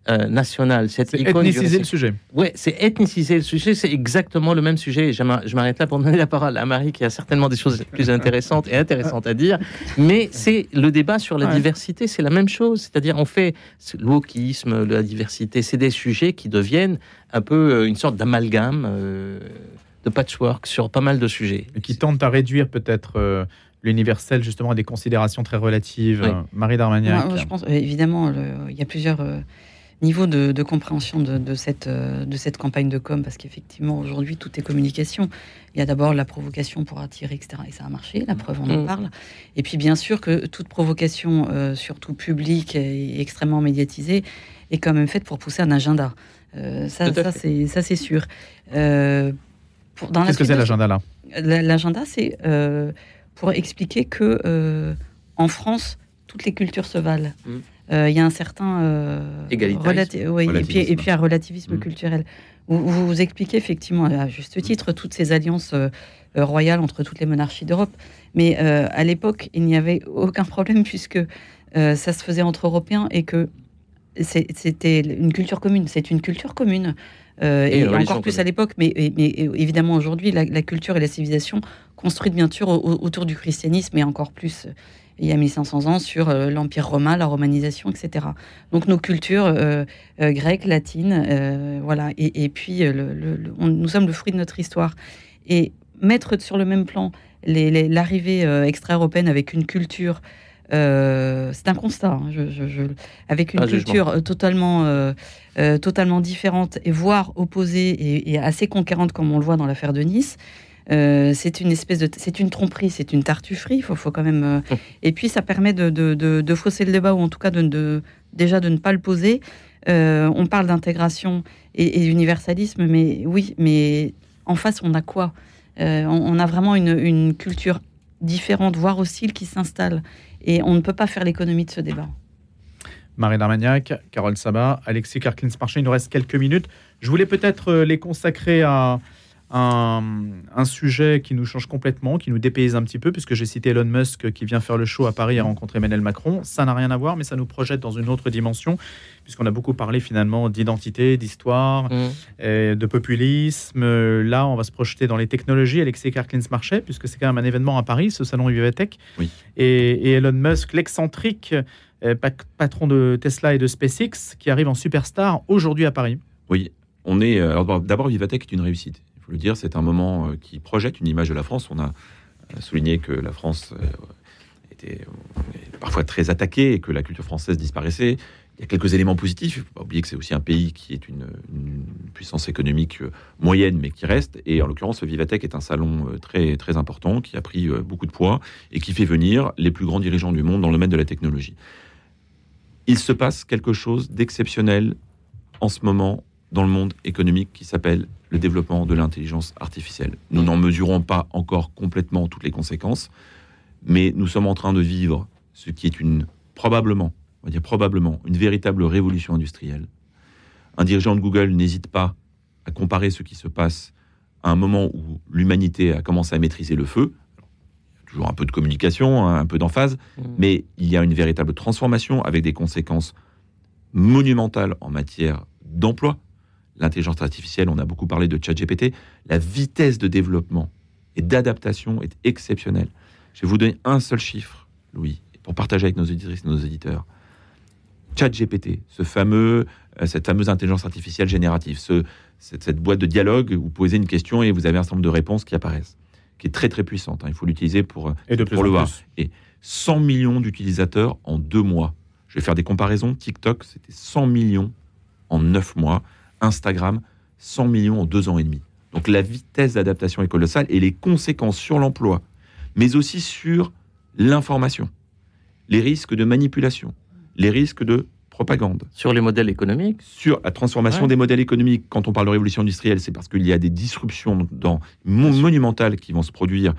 euh, nationale, cette icône. Ethniciser le sujet. Oui, c'est ethniciser le sujet, c'est exactement le même sujet. Je m'arrête là pour donner la parole à Marie qui a certainement des choses plus intéressantes et intéressantes à dire. Mais c'est le débat sur la diversité, c'est la même chose. C'est-à-dire, on fait le la diversité, c'est des sujets qui deviennent un peu euh, une sorte d'amalgame. Euh, de patchwork sur pas mal de sujets. Et qui tentent à réduire peut-être l'universel, justement, des considérations très relatives. Marie Darmagnac. je pense, évidemment, il y a plusieurs euh, niveaux de, compréhension de, cette, euh, de cette campagne de com, parce qu'effectivement, aujourd'hui, tout est communication. Il y a d'abord la provocation pour attirer, etc. Et ça a marché, la preuve, on en mm. parle. Et puis, bien sûr, que toute provocation, euh, surtout publique et extrêmement médiatisée, est quand même faite pour pousser un agenda. ça, ça c'est, ça, c'est sûr. Qu'est-ce que c'est l'agenda, là? L'agenda, c'est pour expliquer que euh, en France, toutes les cultures se valent. Mm. Euh, il y a un certain euh, et, puis, et puis un relativisme mm. culturel. Vous, vous, expliquez effectivement à juste titre toutes ces alliances royales entre toutes les monarchies d'Europe, mais à l'époque il n'y avait aucun problème puisque ça se faisait entre Européens et que c'était une culture commune. C'est une culture commune. Euh, et, encore plus à l'époque, mais, évidemment aujourd'hui, la, culture et la civilisation construite bien sûr autour du christianisme et encore plus euh, il y a 1500 ans sur euh, l'Empire romain, la romanisation, etc. Donc nos cultures grecques, latines, voilà, et, puis nous sommes le fruit de notre histoire. Et mettre sur le même plan l'arrivée extra-européenne avec une culture euh, c'est un constat, hein. avec une culture totalement, euh, euh, totalement différente et voire opposée et, assez conquérante comme on le voit dans l'affaire de Nice. C'est une espèce de, c'est une tromperie, c'est une tartufferie. Il faut, faut, quand même. Hum. Et puis ça permet de, de, fausser le débat ou en tout cas de, déjà de ne pas le poser. on parle d'intégration et, d'universalisme, mais oui, mais en face on a quoi? On, a vraiment une, une culture différente, voire hostile, qui s'installe. Et on ne peut pas faire l'économie de ce débat. Marie Darmagnac, Carole Sabat, Alexis Karklins-Marché, il nous reste quelques minutes. Je voulais peut-être euh, les consacrer à un, sujet qui nous change complètement, qui nous dépayse un petit peu, puisque j'ai cité Elon Musk qui vient faire le show à Paris et rencontrer Emmanuel Macron. Ça n'a rien à voir, mais ça nous projette dans une autre dimension, puisqu'on a beaucoup parlé finalement d'identité, d'histoire, mmh. de populisme. Là, on va se projeter dans les technologies. Alexis Karklins-Marché, puisque c'est quand même un événement à Paris, ce salon Vivatech. Oui. Et, Elon Musk, l'excentrique euh, patron de Tesla et de SpaceX, qui arrive en superstar aujourd'hui à Paris. Oui, on est. Euh, alors d'abord, Vivatech est une réussite le dire, c'est un moment euh, qui projette une image de la France. On a euh, souligné que la France euh, était parfois très attaquée et que la culture française disparaissait. Il y a quelques éléments positifs. Il ne faut pas oublier que c'est aussi un pays qui est une, puissance économique moyenne, mais qui reste. Et en l'occurrence, Vivatech est un salon très, très important qui a pris beaucoup de poids et qui fait venir les plus grands dirigeants du monde dans le domaine de la technologie. Il se passe quelque chose d'exceptionnel en ce moment dans le monde économique qui s'appelle le développement de l'intelligence artificielle. Nous n'en mesurons pas encore complètement toutes les conséquences, mais nous sommes en train de vivre ce qui est une probablement, on va dire probablement, une véritable révolution industrielle. Un dirigeant de Google n'hésite pas à comparer ce qui se passe à un moment où l'humanité a commencé à maîtriser le feu. toujours un peu de communication, hein, un peu d'emphase, mmh. mais il y a une véritable transformation avec des conséquences monumentales en matière d'emploi, l'intelligence artificielle, on a beaucoup parlé de ChatGPT, la vitesse de développement et d'adaptation est exceptionnelle. Je vais vous donner un seul chiffre, Louis, pour partager avec nos auditrices et nos auditeurs. ChatGPT, ce fameux, euh, cette fameuse intelligence artificielle générative, ce, cette, boîte de dialogue où vous posez une question et vous avez un certain nombre de réponses qui apparaissent, qui est très très puissante. Hein. il faut l'utiliser pour, et de pour le voir. Et 100 millions d'utilisateurs en deux mois. Je vais faire des comparaisons. TikTok, c'était 100 millions en neuf mois. Instagram, 100 millions en deux ans et demi. Donc la vitesse d'adaptation est colossale et les conséquences sur l'emploi, mais aussi sur l'information, les risques de manipulation, les risques de propagande. Sur les modèles économiques Sur la transformation des modèles économiques. Quand on parle de révolution industrielle, c'est parce qu'il y a des disruptions dans, monumentales qui vont se produire.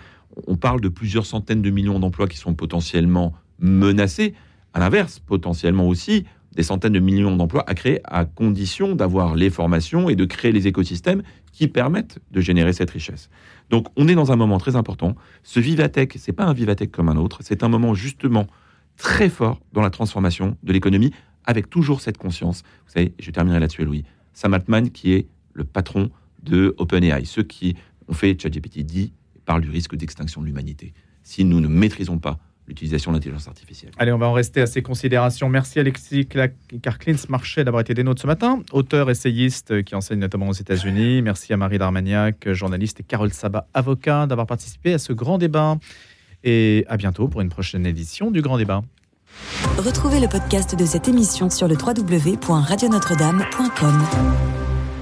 On parle de plusieurs centaines de millions d'emplois qui sont potentiellement menacés. À l'inverse, potentiellement aussi, des centaines de millions d'emplois à créer à condition d'avoir les formations et de créer les écosystèmes qui permettent de générer cette richesse. Donc on est dans un moment très important. Ce Vivatech, c'est pas un Vivatech comme un autre, c'est un moment justement très fort dans la transformation de l'économie avec toujours cette conscience. Vous savez, je terminerai là-dessus, Louis. Sam Altman, qui est le patron de OpenAI, ceux qui ont fait ChatGPT, dit parle du risque d'extinction de l'humanité. Si nous ne maîtrisons pas l'utilisation de l'intelligence artificielle. Allez, on va en rester à ces considérations. Merci Alexis Karklins Marché d'avoir été des nôtres ce matin, auteur, essayiste qui enseigne notamment aux États-Unis. Merci à Marie Darmaniac, journaliste, et Carole Sabat, avocat, d'avoir participé à ce grand débat. Et à bientôt pour une prochaine édition du Grand Débat. Retrouvez le podcast de cette émission sur le www.radionotre-dame.com.